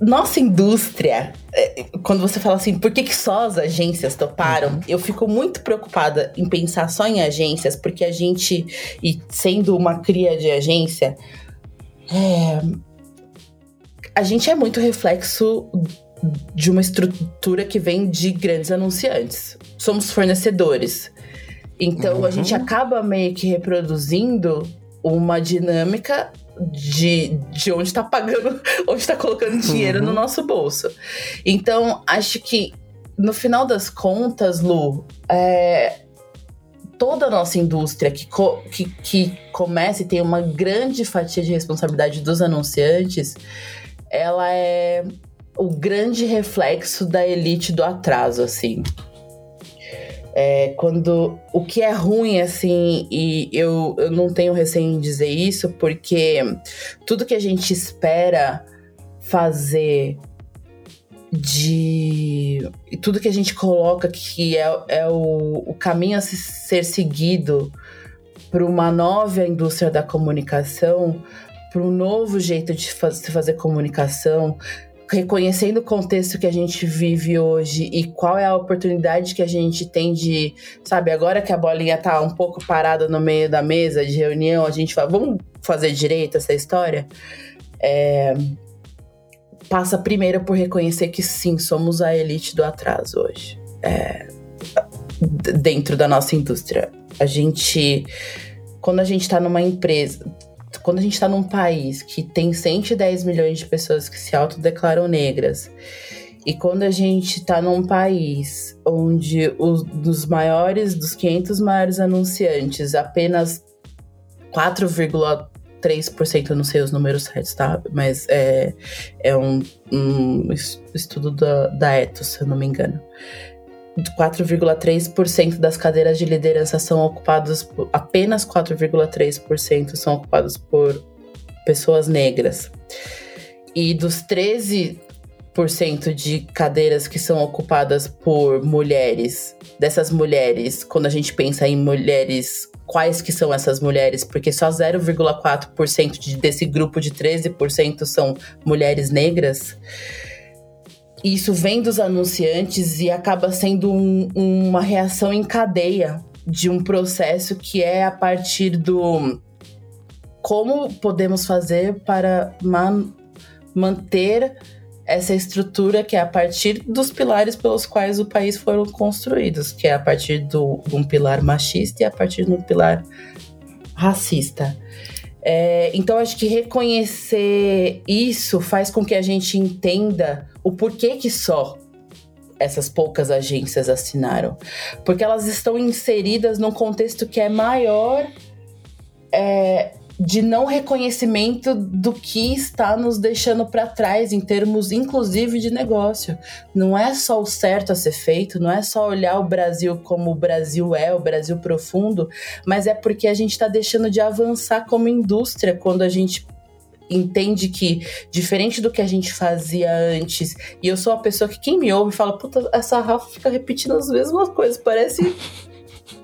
nossa indústria, é, quando você fala assim, por que, que só as agências toparam? Uhum. Eu fico muito preocupada em pensar só em agências, porque a gente, e sendo uma cria de agência, é, a gente é muito reflexo de uma estrutura que vem de grandes anunciantes. Somos fornecedores. Então uhum. a gente acaba meio que reproduzindo uma dinâmica de, de onde está pagando, onde está colocando dinheiro uhum. no nosso bolso. Então, acho que no final das contas, Lu, é, toda a nossa indústria que, co que, que começa e tem uma grande fatia de responsabilidade dos anunciantes, ela é o grande reflexo da elite do atraso, assim. É, quando o que é ruim, assim, e eu, eu não tenho receio em dizer isso, porque tudo que a gente espera fazer de. Tudo que a gente coloca que é, é o, o caminho a ser seguido para uma nova indústria da comunicação, para um novo jeito de se fazer comunicação, reconhecendo o contexto que a gente vive hoje e qual é a oportunidade que a gente tem de, sabe, agora que a bolinha tá um pouco parada no meio da mesa de reunião, a gente fala, vamos fazer direito essa história? É, passa primeiro por reconhecer que sim, somos a elite do atraso hoje. É, dentro da nossa indústria. A gente. Quando a gente tá numa empresa, quando a gente está num país que tem 110 milhões de pessoas que se autodeclaram negras, e quando a gente está num país onde os dos maiores, dos 500 maiores anunciantes, apenas 4,3%, eu não sei os números certos, tá? Mas é, é um, um estudo da, da Ethos, se eu não me engano. 4,3% das cadeiras de liderança são ocupadas por, apenas 4,3% são ocupadas por pessoas negras. E dos 13% de cadeiras que são ocupadas por mulheres, dessas mulheres, quando a gente pensa em mulheres, quais que são essas mulheres? Porque só 0,4% de, desse grupo de 13% são mulheres negras isso vem dos anunciantes e acaba sendo um, uma reação em cadeia de um processo que é a partir do como podemos fazer para man, manter essa estrutura que é a partir dos pilares pelos quais o país foram construídos, que é a partir do, de um pilar machista e a partir de um pilar racista. É, então, acho que reconhecer isso faz com que a gente entenda o porquê que só essas poucas agências assinaram. Porque elas estão inseridas num contexto que é maior é, de não reconhecimento do que está nos deixando para trás em termos inclusive de negócio. Não é só o certo a ser feito, não é só olhar o Brasil como o Brasil é, o Brasil profundo, mas é porque a gente está deixando de avançar como indústria quando a gente entende que, diferente do que a gente fazia antes, e eu sou uma pessoa que quem me ouve fala, puta, essa Rafa fica repetindo as mesmas coisas, parece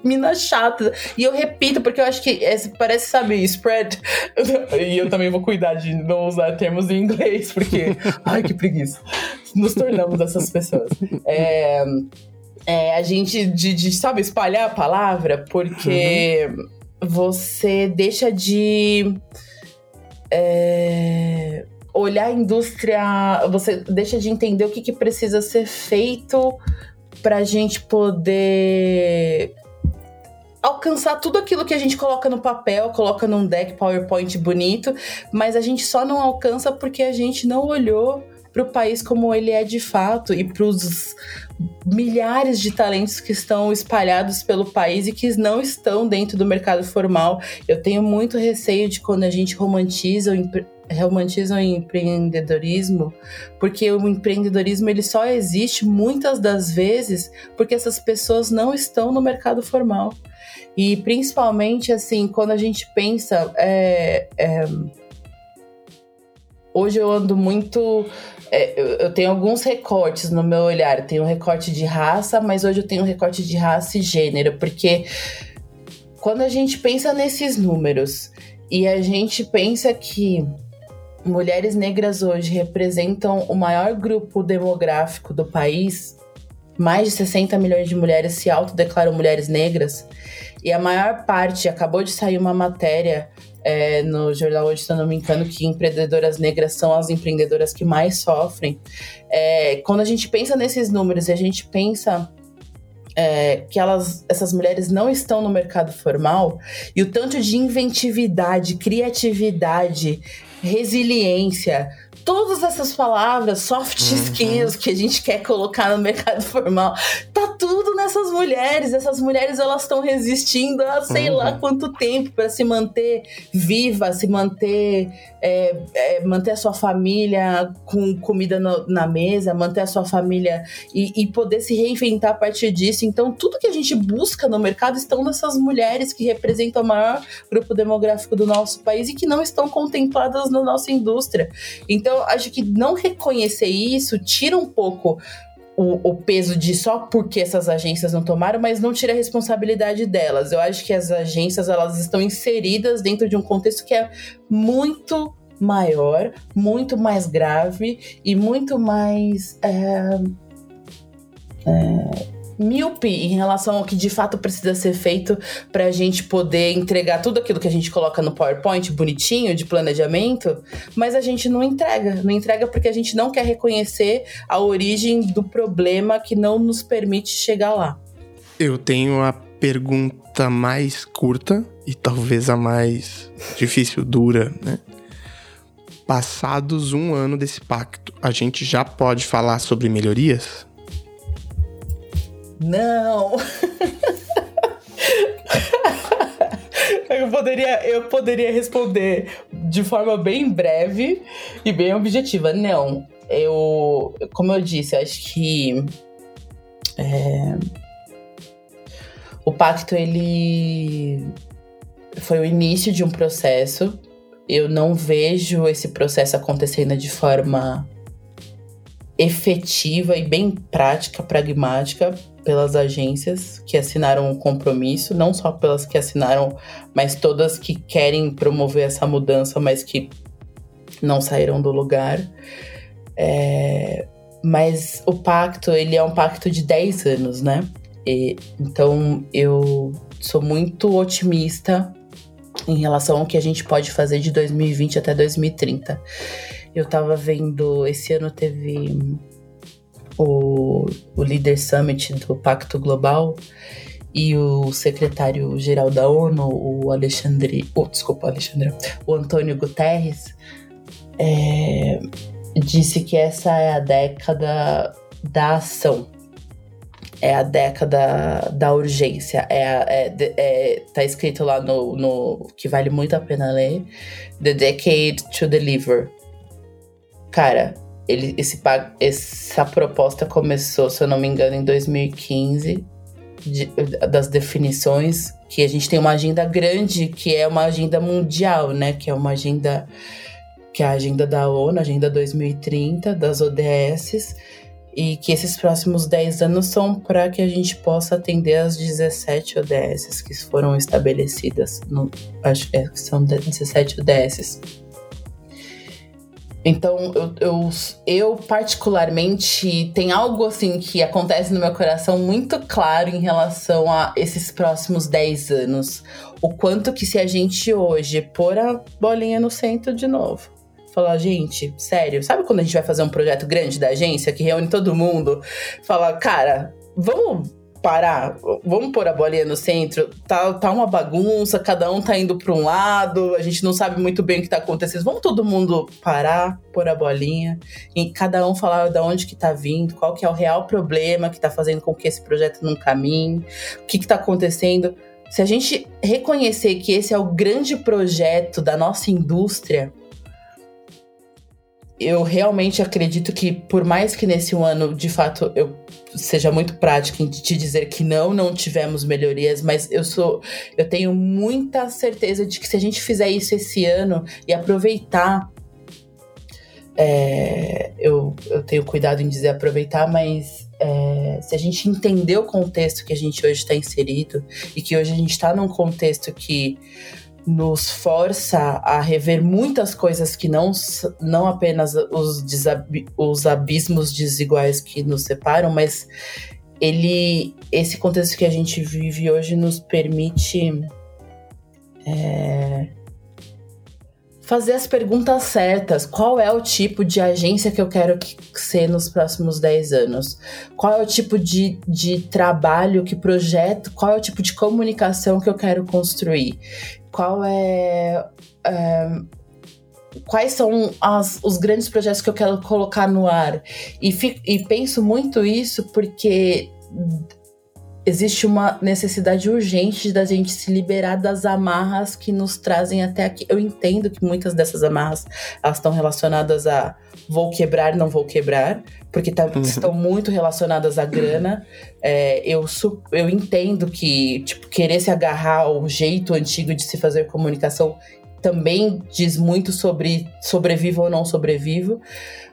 mina chata. E eu repito, porque eu acho que parece, sabe, spread. e eu também vou cuidar de não usar termos em inglês, porque, ai, que preguiça. Nos tornamos essas pessoas. É, é, a gente, de, de, sabe, espalhar a palavra, porque uhum. você deixa de. É, olhar a indústria, você deixa de entender o que, que precisa ser feito para a gente poder alcançar tudo aquilo que a gente coloca no papel, coloca num deck PowerPoint bonito, mas a gente só não alcança porque a gente não olhou para o país como ele é de fato e para os milhares de talentos que estão espalhados pelo país e que não estão dentro do mercado formal. Eu tenho muito receio de quando a gente romantiza o romantizam o empreendedorismo, porque o empreendedorismo ele só existe muitas das vezes porque essas pessoas não estão no mercado formal. E principalmente, assim, quando a gente pensa. É, é, hoje eu ando muito. É, eu, eu, tenho alguns recortes no meu olhar. Eu tenho um recorte de raça, mas hoje eu tenho um recorte de raça e gênero, porque quando a gente pensa nesses números e a gente pensa que mulheres negras hoje representam o maior grupo demográfico do país, mais de 60 milhões de mulheres se autodeclaram mulheres negras, e a maior parte, acabou de sair uma matéria é, no jornal hoje, se eu não me engano, que empreendedoras negras são as empreendedoras que mais sofrem. É, quando a gente pensa nesses números e a gente pensa é, que elas, essas mulheres não estão no mercado formal e o tanto de inventividade, criatividade, resiliência, todas essas palavras, soft uhum. skills que a gente quer colocar no mercado formal, tá tudo nessas mulheres. Essas mulheres elas estão resistindo há sei uhum. lá quanto tempo para se manter viva, se manter é, é, manter a sua família com comida no, na mesa, manter a sua família e, e, poder se reinventar a partir disso. Então, tudo que a gente busca no mercado estão nessas mulheres que representam o maior grupo demográfico do nosso país e que não estão contempladas na nossa indústria. Então, acho que não reconhecer isso tira um pouco o, o, peso de só porque essas agências não tomaram, mas não tira a responsabilidade delas. Eu acho que as agências elas estão inseridas dentro de um contexto que é muito maior, muito mais grave e muito mais é, é, míope em relação ao que de fato precisa ser feito para a gente poder entregar tudo aquilo que a gente coloca no PowerPoint bonitinho de planejamento, mas a gente não entrega. Não entrega porque a gente não quer reconhecer a origem do problema que não nos permite chegar lá. Eu tenho a pergunta mais curta e talvez a mais difícil, dura, né? Passados um ano desse pacto, a gente já pode falar sobre melhorias? Não! eu, poderia, eu poderia responder de forma bem breve e bem objetiva. Não. Eu, como eu disse, acho que é, o pacto ele foi o início de um processo. Eu não vejo esse processo acontecendo de forma efetiva e bem prática, pragmática pelas agências que assinaram o um compromisso, não só pelas que assinaram, mas todas que querem promover essa mudança, mas que não saíram do lugar. É, mas o pacto, ele é um pacto de 10 anos, né? E, então eu sou muito otimista em relação ao que a gente pode fazer de 2020 até 2030. Eu tava vendo, esse ano teve o, o Leader Summit do Pacto Global e o secretário-geral da ONU, o Alexandre. Oh, desculpa, Alexandre. O Antônio Guterres, é, disse que essa é a década da ação. É a década da urgência. É, é, é, tá escrito lá no, no. que vale muito a pena ler: The Decade to Deliver. Cara, ele, esse, essa proposta começou, se eu não me engano, em 2015 de, das definições, que a gente tem uma agenda grande, que é uma agenda mundial, né? Que é uma agenda que é a agenda da ONU, a agenda 2030, das ODS, e que esses próximos 10 anos são para que a gente possa atender as 17 ODS que foram estabelecidas. No, acho é, que são 17 ODS. Então, eu, eu, eu, particularmente, tem algo assim que acontece no meu coração muito claro em relação a esses próximos 10 anos. O quanto que se a gente hoje pôr a bolinha no centro de novo, falar, gente, sério, sabe quando a gente vai fazer um projeto grande da agência que reúne todo mundo? Falar, cara, vamos parar, vamos pôr a bolinha no centro, tá, tá uma bagunça, cada um tá indo para um lado, a gente não sabe muito bem o que tá acontecendo. Vamos todo mundo parar, pôr a bolinha e cada um falar de onde que tá vindo, qual que é o real problema que tá fazendo com que esse projeto não caminhe, o que que tá acontecendo. Se a gente reconhecer que esse é o grande projeto da nossa indústria, eu realmente acredito que, por mais que nesse ano, de fato, eu seja muito prática em te dizer que não, não tivemos melhorias, mas eu sou, eu tenho muita certeza de que se a gente fizer isso esse ano e aproveitar, é, eu, eu tenho cuidado em dizer aproveitar, mas é, se a gente entender o contexto que a gente hoje está inserido e que hoje a gente está num contexto que nos força a rever muitas coisas que não, não apenas os, os abismos desiguais que nos separam, mas ele esse contexto que a gente vive hoje nos permite é, fazer as perguntas certas. Qual é o tipo de agência que eu quero ser nos próximos 10 anos? Qual é o tipo de, de trabalho, que projeto, qual é o tipo de comunicação que eu quero construir? Qual é, é quais são as, os grandes projetos que eu quero colocar no ar. E, fico, e penso muito isso porque existe uma necessidade urgente da gente se liberar das amarras que nos trazem até aqui. Eu entendo que muitas dessas amarras elas estão relacionadas a vou quebrar, não vou quebrar, porque tá, uhum. estão muito relacionadas à grana. É, eu, eu entendo que tipo, querer se agarrar ao jeito antigo de se fazer comunicação também diz muito sobre sobrevivo ou não sobrevivo,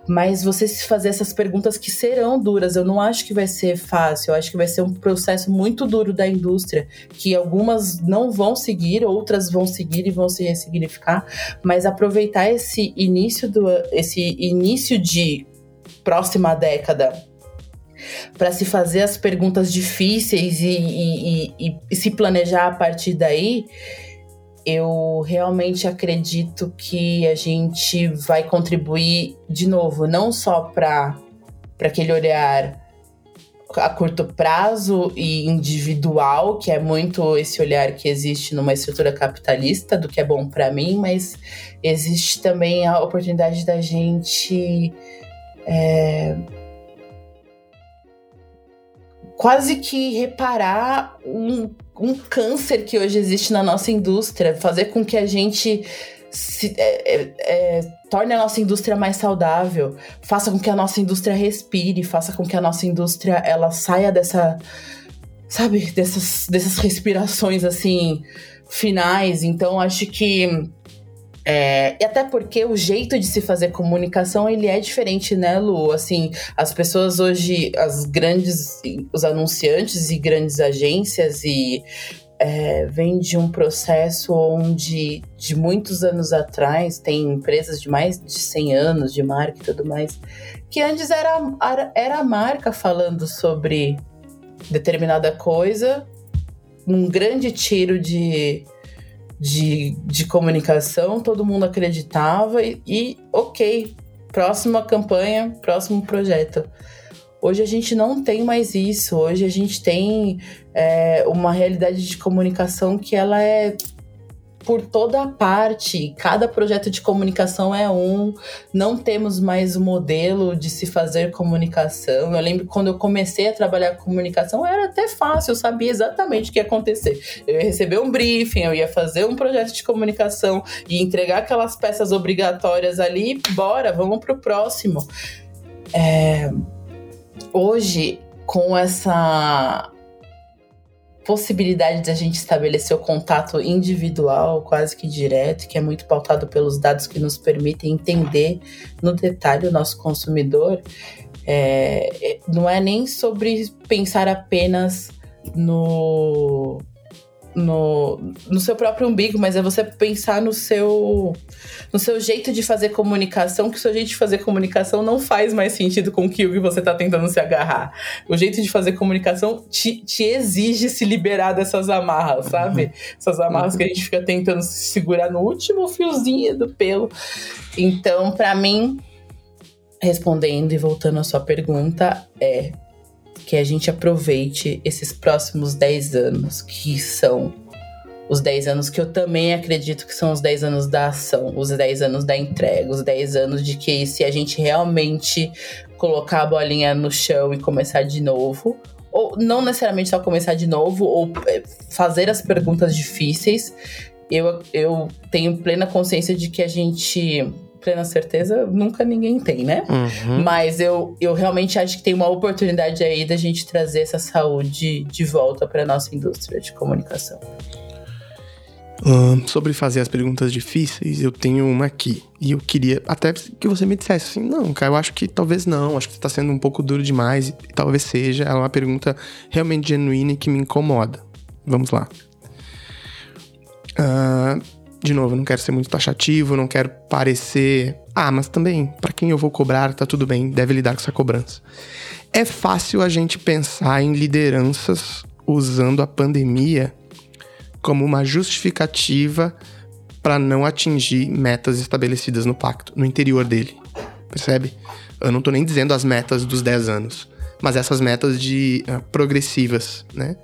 mas você se fazer essas perguntas que serão duras, eu não acho que vai ser fácil, eu acho que vai ser um processo muito duro da indústria, que algumas não vão seguir, outras vão seguir e vão se ressignificar, mas aproveitar esse início do esse início de próxima década para se fazer as perguntas difíceis e, e, e, e se planejar a partir daí, eu realmente acredito que a gente vai contribuir de novo, não só para aquele olhar a curto prazo e individual, que é muito esse olhar que existe numa estrutura capitalista do que é bom para mim, mas existe também a oportunidade da gente é, quase que reparar um, um câncer que hoje existe na nossa indústria, fazer com que a gente se, é, é, é, torne a nossa indústria mais saudável, faça com que a nossa indústria respire, faça com que a nossa indústria ela saia dessa, sabe, dessas, dessas respirações assim finais. Então acho que é, e até porque o jeito de se fazer comunicação ele é diferente, né, Lu? Assim, as pessoas hoje, as grandes, os anunciantes e grandes agências e é, vem de um processo onde, de muitos anos atrás, tem empresas de mais de 100 anos de marca e tudo mais, que antes era, era a marca falando sobre determinada coisa, um grande tiro de de, de comunicação, todo mundo acreditava e, e ok, próxima campanha, próximo projeto. Hoje a gente não tem mais isso. Hoje a gente tem é, uma realidade de comunicação que ela é por toda a parte. Cada projeto de comunicação é um. Não temos mais o modelo de se fazer comunicação. Eu lembro quando eu comecei a trabalhar com comunicação, era até fácil, eu sabia exatamente o que ia acontecer. Eu ia receber um briefing, eu ia fazer um projeto de comunicação e entregar aquelas peças obrigatórias ali, bora, vamos pro próximo. É... Hoje, com essa possibilidade de a gente estabelecer o contato individual, quase que direto, que é muito pautado pelos dados que nos permitem entender no detalhe o nosso consumidor, é, é não é nem sobre pensar apenas no no, no seu próprio umbigo, mas é você pensar no seu no seu jeito de fazer comunicação, que o seu jeito de fazer comunicação não faz mais sentido com o que você está tentando se agarrar. O jeito de fazer comunicação te, te exige se liberar dessas amarras, sabe? Essas amarras que a gente fica tentando se segurar no último fiozinho do pelo. Então, para mim, respondendo e voltando à sua pergunta, é que a gente aproveite esses próximos 10 anos, que são os 10 anos que eu também acredito que são os 10 anos da ação, os 10 anos da entrega, os 10 anos de que se a gente realmente colocar a bolinha no chão e começar de novo, ou não necessariamente só começar de novo, ou é, fazer as perguntas difíceis, eu, eu tenho plena consciência de que a gente plena certeza nunca ninguém tem, né? Uhum. Mas eu, eu realmente acho que tem uma oportunidade aí da gente trazer essa saúde de volta para nossa indústria de comunicação. Uh, sobre fazer as perguntas difíceis, eu tenho uma aqui. E eu queria até que você me dissesse assim: não, cara, eu acho que talvez não, acho que você tá sendo um pouco duro demais, e talvez seja. Ela é uma pergunta realmente genuína e que me incomoda. Vamos lá. Uh, de novo, não quero ser muito taxativo, não quero parecer. Ah, mas também, para quem eu vou cobrar, tá tudo bem, deve lidar com essa cobrança. É fácil a gente pensar em lideranças usando a pandemia como uma justificativa para não atingir metas estabelecidas no pacto, no interior dele. Percebe? Eu não tô nem dizendo as metas dos 10 anos, mas essas metas de uh, progressivas, né?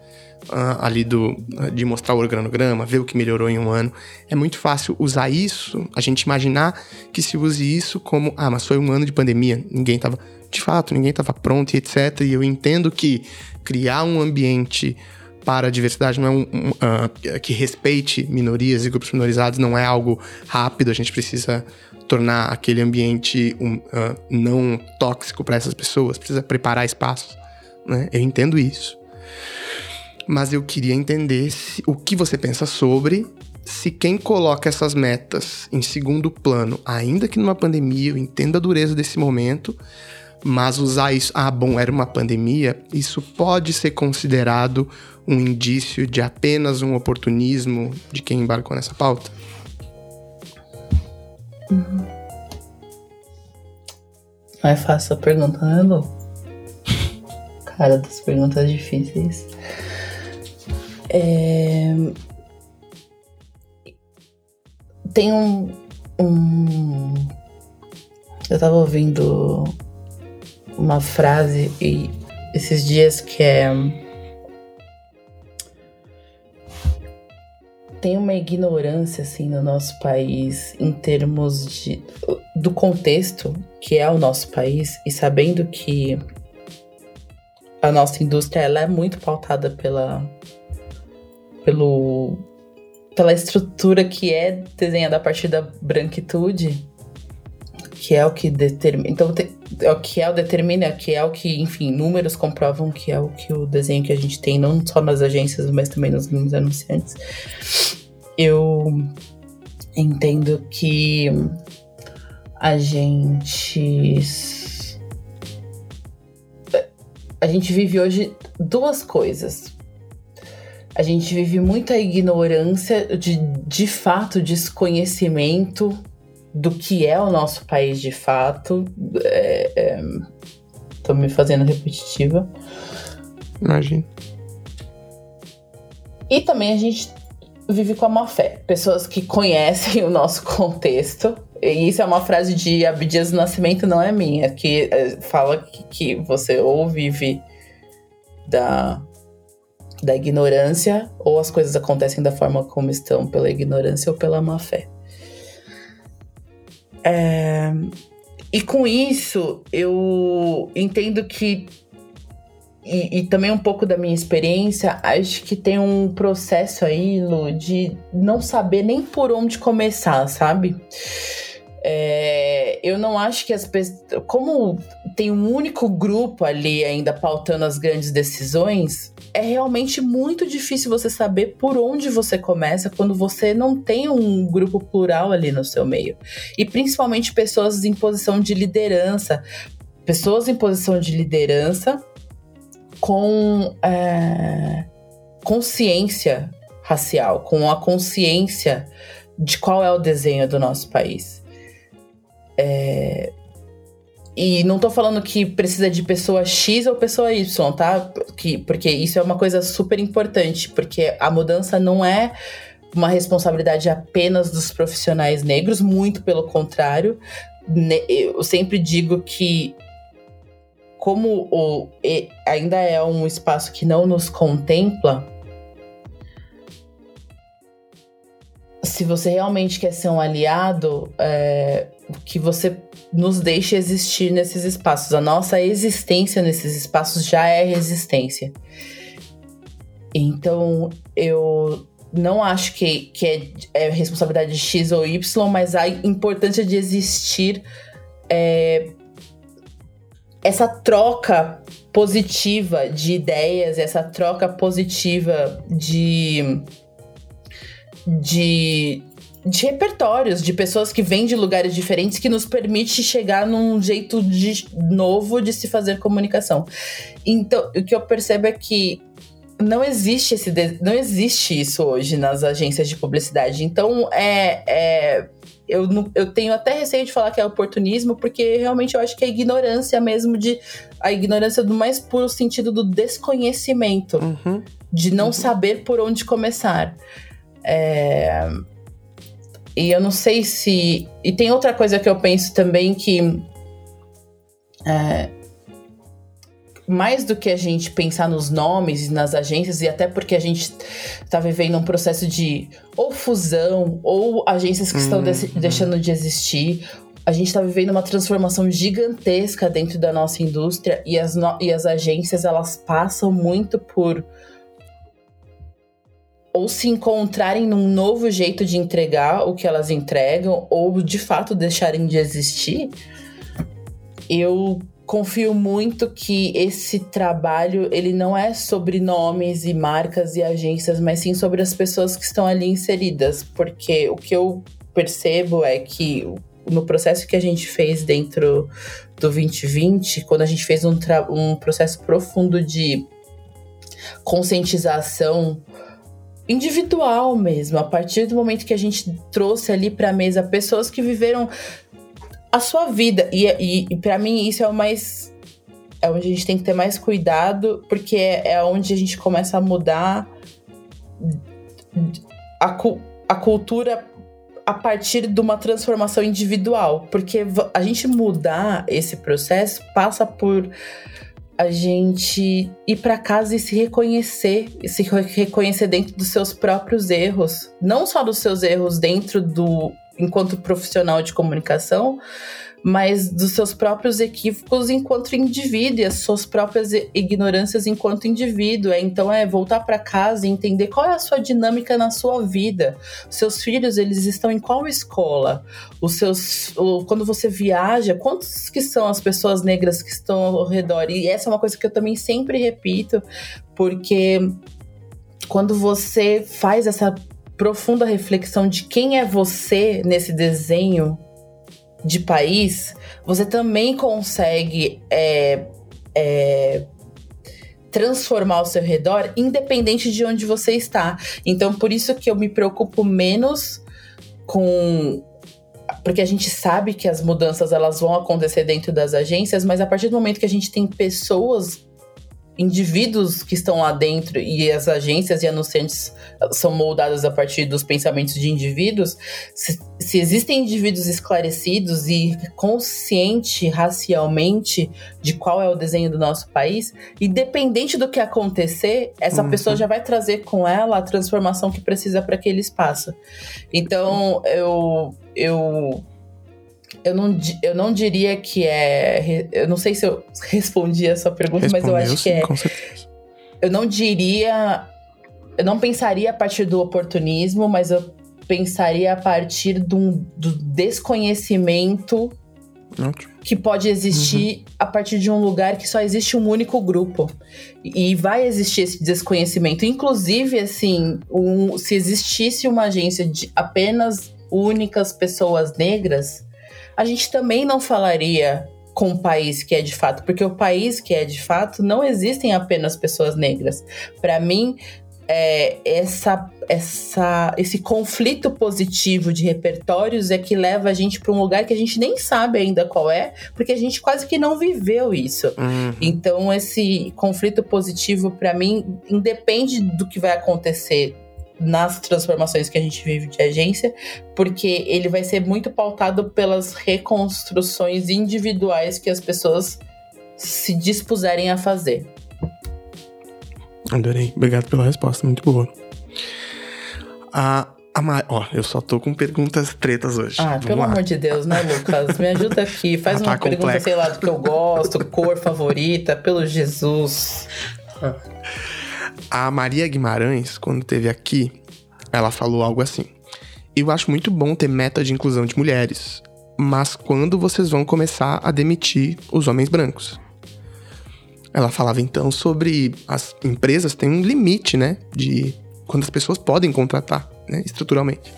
Uh, ali do, de mostrar o organograma, ver o que melhorou em um ano. É muito fácil usar isso, a gente imaginar que se use isso como, ah, mas foi um ano de pandemia, ninguém estava, de fato, ninguém estava pronto e etc. E eu entendo que criar um ambiente para a diversidade não é um, um uh, que respeite minorias e grupos minorizados, não é algo rápido, a gente precisa tornar aquele ambiente um, uh, não tóxico para essas pessoas, precisa preparar espaços. Né? Eu entendo isso mas eu queria entender se, o que você pensa sobre se quem coloca essas metas em segundo plano, ainda que numa pandemia, eu entendo a dureza desse momento, mas usar isso, ah, bom, era uma pandemia, isso pode ser considerado um indício de apenas um oportunismo de quem embarcou nessa pauta? Uhum. Não é fácil a pergunta, né, Lu? Cara, das perguntas difíceis. É... Tem um, um. Eu tava ouvindo uma frase e esses dias que é. Tem uma ignorância assim no nosso país em termos de, do contexto que é o nosso país e sabendo que a nossa indústria ela é muito pautada pela pelo pela estrutura que é desenhada a partir da branquitude, que é o que determina. Então, é o que é o determina, que é o que, enfim, números comprovam que é o que o desenho que a gente tem, não só nas agências, mas também nos anunciantes. Eu entendo que a gente. A gente vive hoje duas coisas a gente vive muita ignorância de, de fato, desconhecimento do que é o nosso país de fato. É, é, tô me fazendo repetitiva. Imagina. E também a gente vive com a má fé. Pessoas que conhecem o nosso contexto e isso é uma frase de Abdias do Nascimento, não é minha, que é, fala que, que você ou vive da, da ignorância, ou as coisas acontecem da forma como estão, pela ignorância ou pela má fé. É, e com isso, eu entendo que e, e, também um pouco da minha experiência, acho que tem um processo aí, Lu, de não saber nem por onde começar, sabe? É, eu não acho que as pessoas. Como tem um único grupo ali ainda pautando as grandes decisões, é realmente muito difícil você saber por onde você começa quando você não tem um grupo plural ali no seu meio. E principalmente pessoas em posição de liderança. Pessoas em posição de liderança com é, consciência racial, com a consciência de qual é o desenho do nosso país. É, e não tô falando que precisa de pessoa X ou pessoa Y, tá? Que, porque isso é uma coisa super importante, porque a mudança não é uma responsabilidade apenas dos profissionais negros, muito pelo contrário. Eu sempre digo que como o, ainda é um espaço que não nos contempla, se você realmente quer ser um aliado, é, que você nos deixe existir nesses espaços. A nossa existência nesses espaços já é resistência. Então, eu não acho que, que é, é responsabilidade de X ou Y, mas a importância de existir é, essa troca positiva de ideias, essa troca positiva de, de, de repertórios, de pessoas que vêm de lugares diferentes, que nos permite chegar num jeito de, novo de se fazer comunicação. Então, o que eu percebo é que não existe esse não existe isso hoje nas agências de publicidade. Então é, é eu, eu tenho até receio de falar que é oportunismo, porque realmente eu acho que é ignorância mesmo de. A ignorância do mais puro sentido do desconhecimento, uhum. de não uhum. saber por onde começar. É, e eu não sei se. E tem outra coisa que eu penso também que. É, mais do que a gente pensar nos nomes e nas agências, e até porque a gente está vivendo um processo de ou fusão, ou agências que estão de uhum. deixando de existir. A gente está vivendo uma transformação gigantesca dentro da nossa indústria e as, e as agências elas passam muito por ou se encontrarem num novo jeito de entregar o que elas entregam, ou de fato deixarem de existir. Eu confio muito que esse trabalho ele não é sobre nomes e marcas e agências, mas sim sobre as pessoas que estão ali inseridas, porque o que eu percebo é que no processo que a gente fez dentro do 2020, quando a gente fez um, um processo profundo de conscientização individual mesmo, a partir do momento que a gente trouxe ali para a mesa pessoas que viveram a sua vida. E, e, e para mim isso é o mais. É onde a gente tem que ter mais cuidado, porque é, é onde a gente começa a mudar a, a cultura a partir de uma transformação individual. Porque a gente mudar esse processo passa por a gente ir para casa e se reconhecer, se reconhecer dentro dos seus próprios erros, não só dos seus erros dentro do enquanto profissional de comunicação, mas dos seus próprios equívocos enquanto indivíduo e as suas próprias ignorâncias enquanto indivíduo. É, então é voltar para casa e entender qual é a sua dinâmica na sua vida. Seus filhos, eles estão em qual escola? Os seus o, quando você viaja, quantos que são as pessoas negras que estão ao redor? E essa é uma coisa que eu também sempre repito, porque quando você faz essa profunda reflexão de quem é você nesse desenho de país, você também consegue é, é, transformar o seu redor, independente de onde você está. Então, por isso que eu me preocupo menos com porque a gente sabe que as mudanças elas vão acontecer dentro das agências, mas a partir do momento que a gente tem pessoas indivíduos que estão lá dentro e as agências e anunciantes são moldadas a partir dos pensamentos de indivíduos, se, se existem indivíduos esclarecidos e consciente racialmente de qual é o desenho do nosso país, independente do que acontecer, essa uhum. pessoa já vai trazer com ela a transformação que precisa para aquele espaço. Então, eu eu eu não, eu não diria que é. Eu não sei se eu respondi a sua pergunta, Respondeu, mas eu acho que é. Com certeza. Eu não diria. Eu não pensaria a partir do oportunismo, mas eu pensaria a partir do, do desconhecimento Ótimo. que pode existir uhum. a partir de um lugar que só existe um único grupo. E vai existir esse desconhecimento. Inclusive, assim, um, se existisse uma agência de apenas únicas pessoas negras, a gente também não falaria com o país que é de fato, porque o país que é de fato não existem apenas pessoas negras. Para mim, é, essa, essa, esse conflito positivo de repertórios é que leva a gente para um lugar que a gente nem sabe ainda qual é, porque a gente quase que não viveu isso. Uhum. Então, esse conflito positivo, para mim, independe do que vai acontecer nas transformações que a gente vive de agência, porque ele vai ser muito pautado pelas reconstruções individuais que as pessoas se dispuserem a fazer. Adorei. Obrigado pela resposta, muito boa. A, a Mar... Ó, eu só tô com perguntas pretas hoje. Ah, Vamos pelo lá. amor de Deus, né, Lucas? Me ajuda aqui. Faz ah, uma tá pergunta, sei lá, do que eu gosto, cor favorita, pelo Jesus. Ah. A Maria Guimarães, quando teve aqui, ela falou algo assim: Eu acho muito bom ter meta de inclusão de mulheres, mas quando vocês vão começar a demitir os homens brancos? Ela falava então sobre as empresas têm um limite, né, de quando as pessoas podem contratar, né, estruturalmente.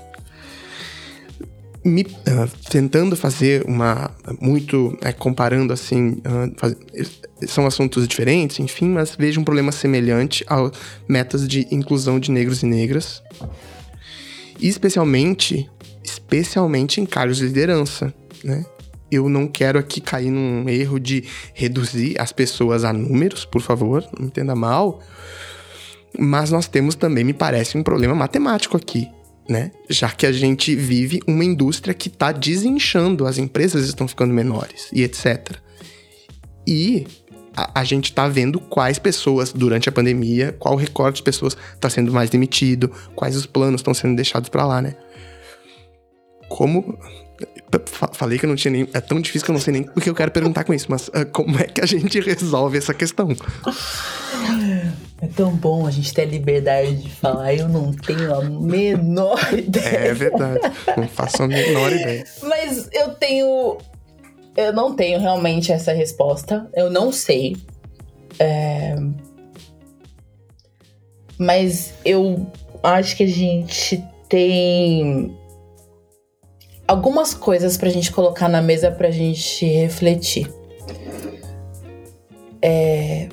Me, uh, tentando fazer uma muito é, comparando assim uh, faz, são assuntos diferentes, enfim, mas vejo um problema semelhante a metas de inclusão de negros e negras, especialmente, especialmente em cargos de liderança, né? Eu não quero aqui cair num erro de reduzir as pessoas a números, por favor, não entenda mal. Mas nós temos também, me parece, um problema matemático aqui, né? Já que a gente vive uma indústria que está desinchando, as empresas estão ficando menores e etc. E a, a gente está vendo quais pessoas, durante a pandemia, qual recorte de pessoas está sendo mais demitido, quais os planos estão sendo deixados para lá, né? Como. Falei que eu não tinha nem. É tão difícil que eu não sei nem o que eu quero perguntar com isso, mas uh, como é que a gente resolve essa questão? É tão bom a gente ter a liberdade de falar, eu não tenho a menor ideia. É verdade, não faço a menor ideia. Mas eu tenho eu não tenho realmente essa resposta. Eu não sei. É... Mas eu acho que a gente tem algumas coisas pra gente colocar na mesa pra gente refletir. É...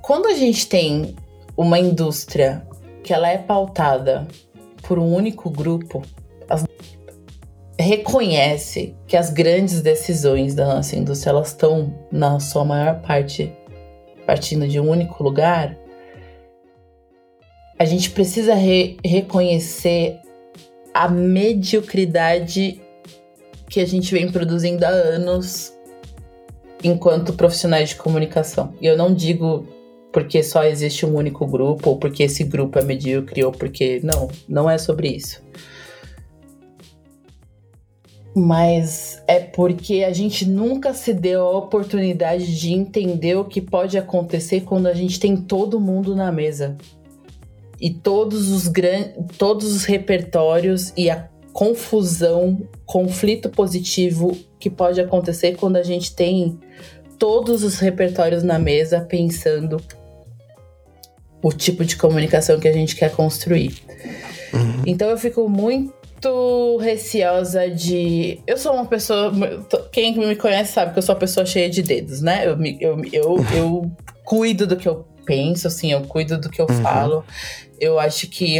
Quando a gente tem uma indústria que ela é pautada por um único grupo, reconhece que as grandes decisões da nossa indústria elas estão na sua maior parte partindo de um único lugar, a gente precisa re reconhecer a mediocridade que a gente vem produzindo há anos enquanto profissionais de comunicação. E eu não digo porque só existe um único grupo, ou porque esse grupo é medíocre, ou porque. Não, não é sobre isso mas é porque a gente nunca se deu a oportunidade de entender o que pode acontecer quando a gente tem todo mundo na mesa. E todos os grandes, todos os repertórios e a confusão, conflito positivo que pode acontecer quando a gente tem todos os repertórios na mesa pensando o tipo de comunicação que a gente quer construir. Uhum. Então eu fico muito muito receosa de. Eu sou uma pessoa. Quem me conhece sabe que eu sou uma pessoa cheia de dedos, né? Eu, eu, eu, eu cuido do que eu penso, assim, eu cuido do que eu uhum. falo. Eu acho que.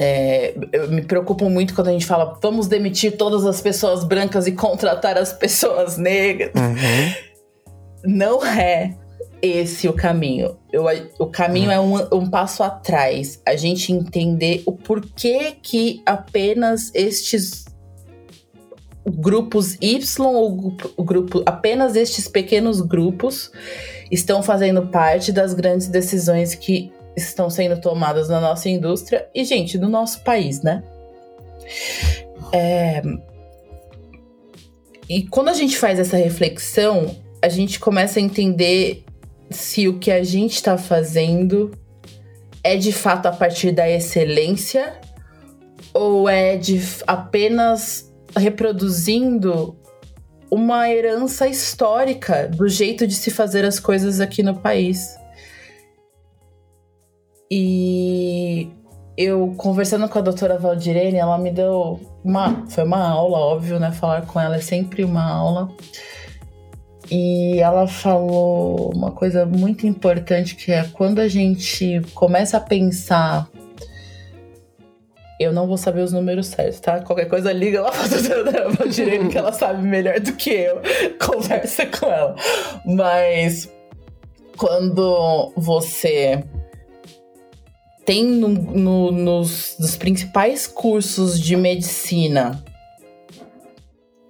É, eu me preocupo muito quando a gente fala vamos demitir todas as pessoas brancas e contratar as pessoas negras. Uhum. Não é esse o caminho. Eu, o caminho é um, um passo atrás. A gente entender o porquê que apenas estes grupos Y ou grupo apenas estes pequenos grupos estão fazendo parte das grandes decisões que estão sendo tomadas na nossa indústria e gente no nosso país, né? É... E quando a gente faz essa reflexão, a gente começa a entender se o que a gente está fazendo é de fato a partir da excelência ou é de apenas reproduzindo uma herança histórica do jeito de se fazer as coisas aqui no país. E eu conversando com a doutora Valdirene, ela me deu uma. Foi uma aula, óbvio, né? Falar com ela é sempre uma aula. E ela falou uma coisa muito importante que é quando a gente começa a pensar. Eu não vou saber os números certos, tá? Qualquer coisa liga lá pra doutora Valdirene que ela sabe melhor do que eu. Conversa com ela. Mas quando você tem no, no, nos, nos principais cursos de medicina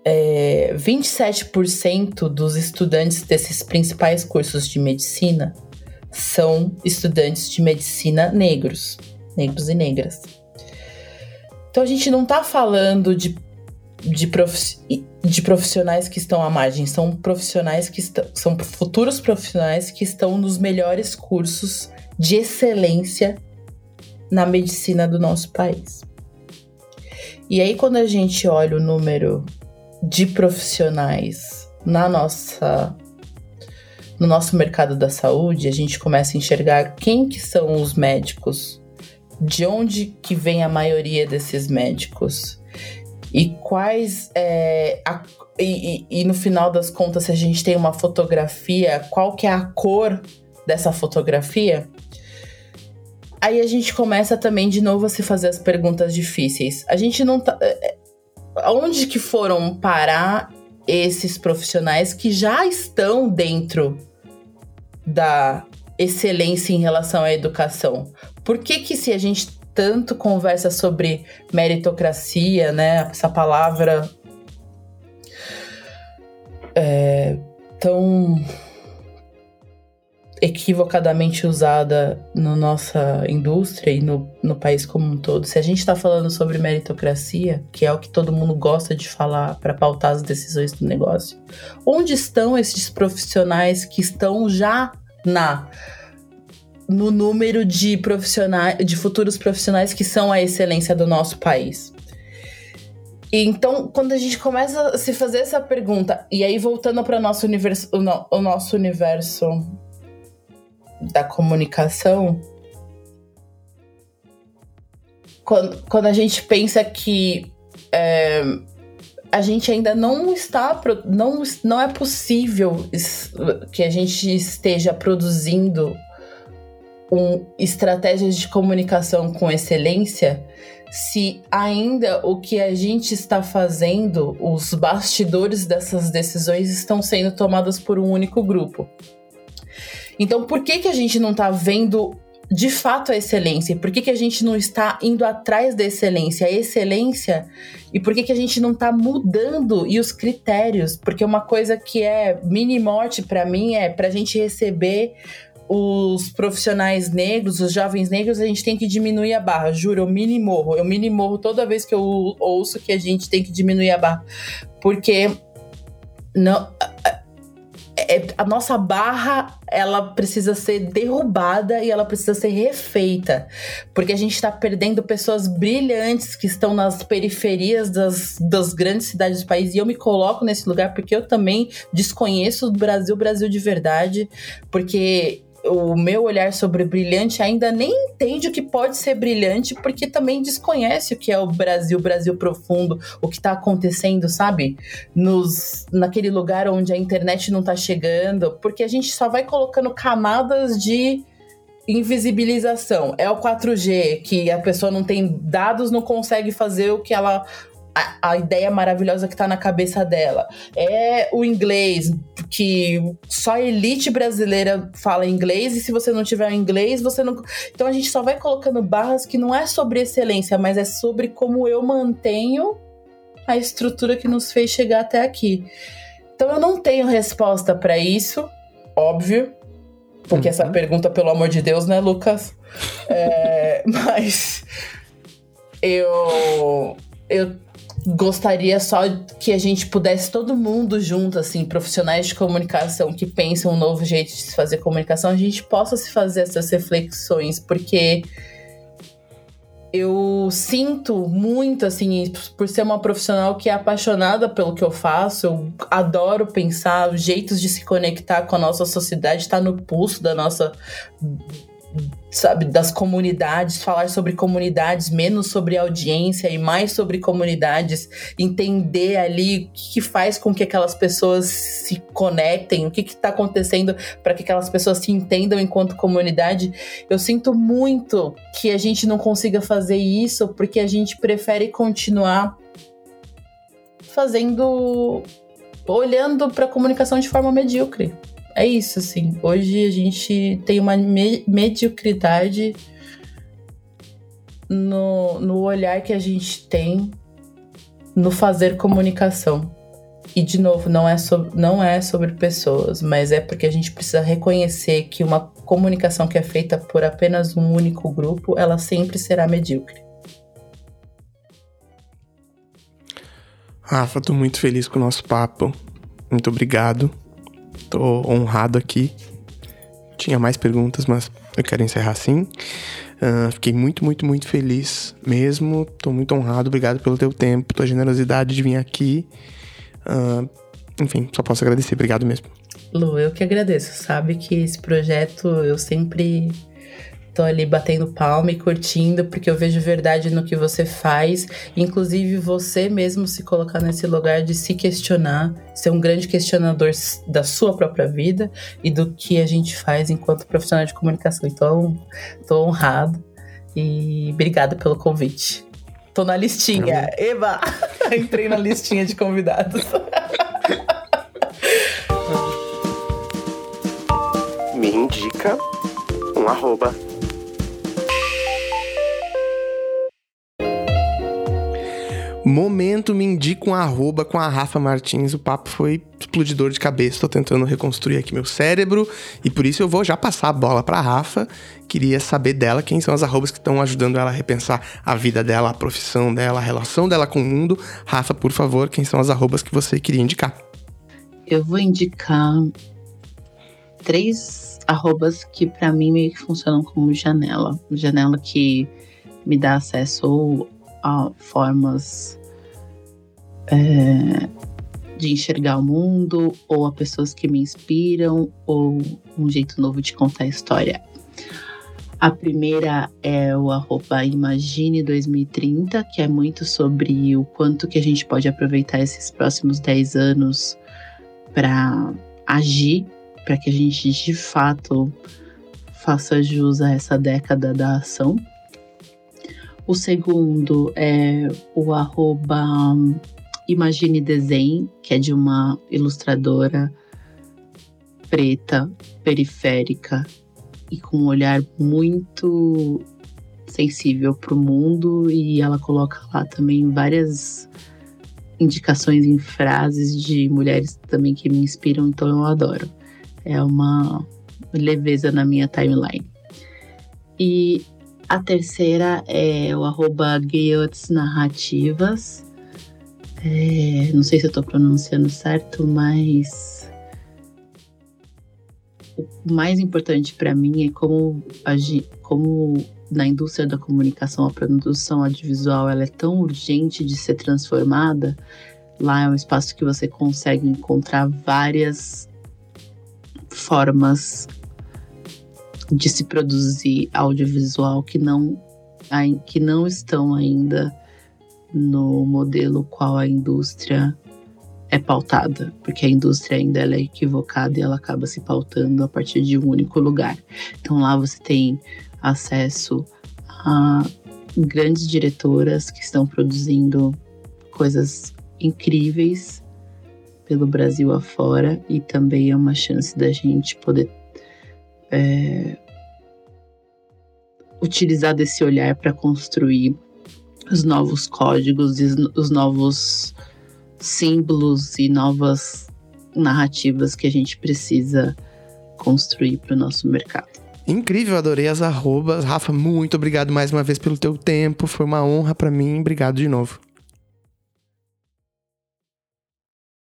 é, 27% dos estudantes desses principais cursos de medicina são estudantes de medicina negros, negros e negras. Então a gente não está falando de, de, prof, de profissionais que estão à margem, são profissionais que estão, são futuros profissionais que estão nos melhores cursos de excelência na medicina do nosso país. E aí, quando a gente olha o número de profissionais na nossa no nosso mercado da saúde, a gente começa a enxergar quem que são os médicos, de onde que vem a maioria desses médicos e quais é, a, e, e, e, no final das contas, se a gente tem uma fotografia, qual que é a cor dessa fotografia? Aí a gente começa também de novo a se fazer as perguntas difíceis. A gente não tá. Onde que foram parar esses profissionais que já estão dentro da excelência em relação à educação? Por que que se a gente tanto conversa sobre meritocracia, né, essa palavra é, tão equivocadamente usada na nossa indústria e no, no país como um todo. Se a gente está falando sobre meritocracia, que é o que todo mundo gosta de falar para pautar as decisões do negócio, onde estão esses profissionais que estão já na no número de profissionais, de futuros profissionais que são a excelência do nosso país? Então, quando a gente começa a se fazer essa pergunta, e aí voltando para o nosso universo, o, no, o nosso universo da comunicação, quando, quando a gente pensa que é, a gente ainda não está, não, não é possível que a gente esteja produzindo um, estratégias de comunicação com excelência se ainda o que a gente está fazendo, os bastidores dessas decisões estão sendo tomadas por um único grupo. Então, por que, que a gente não está vendo de fato a excelência? Por que, que a gente não está indo atrás da excelência? A excelência e por que, que a gente não está mudando e os critérios? Porque uma coisa que é mini morte para mim é para a gente receber os profissionais negros, os jovens negros, a gente tem que diminuir a barra. Juro, eu mini morro. Eu mini morro toda vez que eu ouço que a gente tem que diminuir a barra. Porque não é, a nossa barra ela precisa ser derrubada e ela precisa ser refeita, porque a gente está perdendo pessoas brilhantes que estão nas periferias das, das grandes cidades do país. E eu me coloco nesse lugar porque eu também desconheço o Brasil, Brasil de verdade, porque o meu olhar sobre brilhante ainda nem entende o que pode ser brilhante, porque também desconhece o que é o Brasil, Brasil profundo, o que está acontecendo, sabe? Nos, naquele lugar onde a internet não está chegando, porque a gente só vai colocando camadas de invisibilização. É o 4G, que a pessoa não tem dados, não consegue fazer o que ela a, a ideia maravilhosa que tá na cabeça dela. É o inglês, que só a elite brasileira fala inglês, e se você não tiver inglês, você não. Então a gente só vai colocando barras que não é sobre excelência, mas é sobre como eu mantenho a estrutura que nos fez chegar até aqui. Então eu não tenho resposta para isso, óbvio. Porque uhum. essa pergunta, pelo amor de Deus, né, Lucas? É, mas eu, eu gostaria só que a gente pudesse todo mundo junto, assim, profissionais de comunicação que pensam um novo jeito de se fazer comunicação, a gente possa se fazer essas reflexões, porque eu sinto muito, assim, por ser uma profissional que é apaixonada pelo que eu faço, eu adoro pensar jeitos de se conectar com a nossa sociedade, está no pulso da nossa sabe, das comunidades, falar sobre comunidades, menos sobre audiência e mais sobre comunidades, entender ali o que, que faz com que aquelas pessoas se conectem, o que está acontecendo para que aquelas pessoas se entendam enquanto comunidade. Eu sinto muito que a gente não consiga fazer isso porque a gente prefere continuar fazendo olhando para a comunicação de forma medíocre é isso, assim. Hoje a gente tem uma me mediocridade no, no olhar que a gente tem no fazer comunicação. E, de novo, não é, sobre, não é sobre pessoas, mas é porque a gente precisa reconhecer que uma comunicação que é feita por apenas um único grupo, ela sempre será medíocre. Rafa, tô muito feliz com o nosso papo. Muito obrigado. Tô honrado aqui. Tinha mais perguntas, mas eu quero encerrar assim. Uh, fiquei muito, muito, muito feliz mesmo. Tô muito honrado. Obrigado pelo teu tempo, tua generosidade de vir aqui. Uh, enfim, só posso agradecer. Obrigado mesmo. Lu, eu que agradeço. Sabe que esse projeto eu sempre tô ali batendo palma e curtindo, porque eu vejo verdade no que você faz. Inclusive, você mesmo se colocar nesse lugar de se questionar, ser um grande questionador da sua própria vida e do que a gente faz enquanto profissional de comunicação. Então, tô honrado e obrigada pelo convite. Tô na listinha. Eba! Entrei na listinha de convidados. Me indica um arroba Momento me indica um arroba com a Rafa Martins. O papo foi explodidor de cabeça. Tô tentando reconstruir aqui meu cérebro e por isso eu vou já passar a bola pra Rafa. Queria saber dela quem são as arrobas que estão ajudando ela a repensar a vida dela, a profissão dela, a relação dela com o mundo. Rafa, por favor, quem são as arrobas que você queria indicar? Eu vou indicar três arrobas que para mim meio que funcionam como janela. Janela que me dá acesso a formas é, de enxergar o mundo, ou a pessoas que me inspiram, ou um jeito novo de contar a história. A primeira é o arroba Imagine 2030, que é muito sobre o quanto que a gente pode aproveitar esses próximos 10 anos para agir, para que a gente de fato faça jus a essa década da ação. O segundo é o arroba Imagine Desenho, que é de uma ilustradora preta, periférica e com um olhar muito sensível para o mundo e ela coloca lá também várias indicações em frases de mulheres também que me inspiram, então eu adoro. É uma leveza na minha timeline. E a terceira é o arroba Narrativas, é, não sei se eu estou pronunciando certo, mas o mais importante para mim é como, como na indústria da comunicação a produção audiovisual ela é tão urgente de ser transformada. Lá é um espaço que você consegue encontrar várias formas de se produzir audiovisual que não, que não estão ainda no modelo qual a indústria é pautada, porque a indústria ainda é equivocada e ela acaba se pautando a partir de um único lugar. Então lá você tem acesso a grandes diretoras que estão produzindo coisas incríveis pelo Brasil afora e também é uma chance da gente poder é, utilizar desse olhar para construir os novos códigos, os novos símbolos e novas narrativas que a gente precisa construir para o nosso mercado. Incrível, adorei as arrobas. Rafa, muito obrigado mais uma vez pelo teu tempo. Foi uma honra para mim. Obrigado de novo.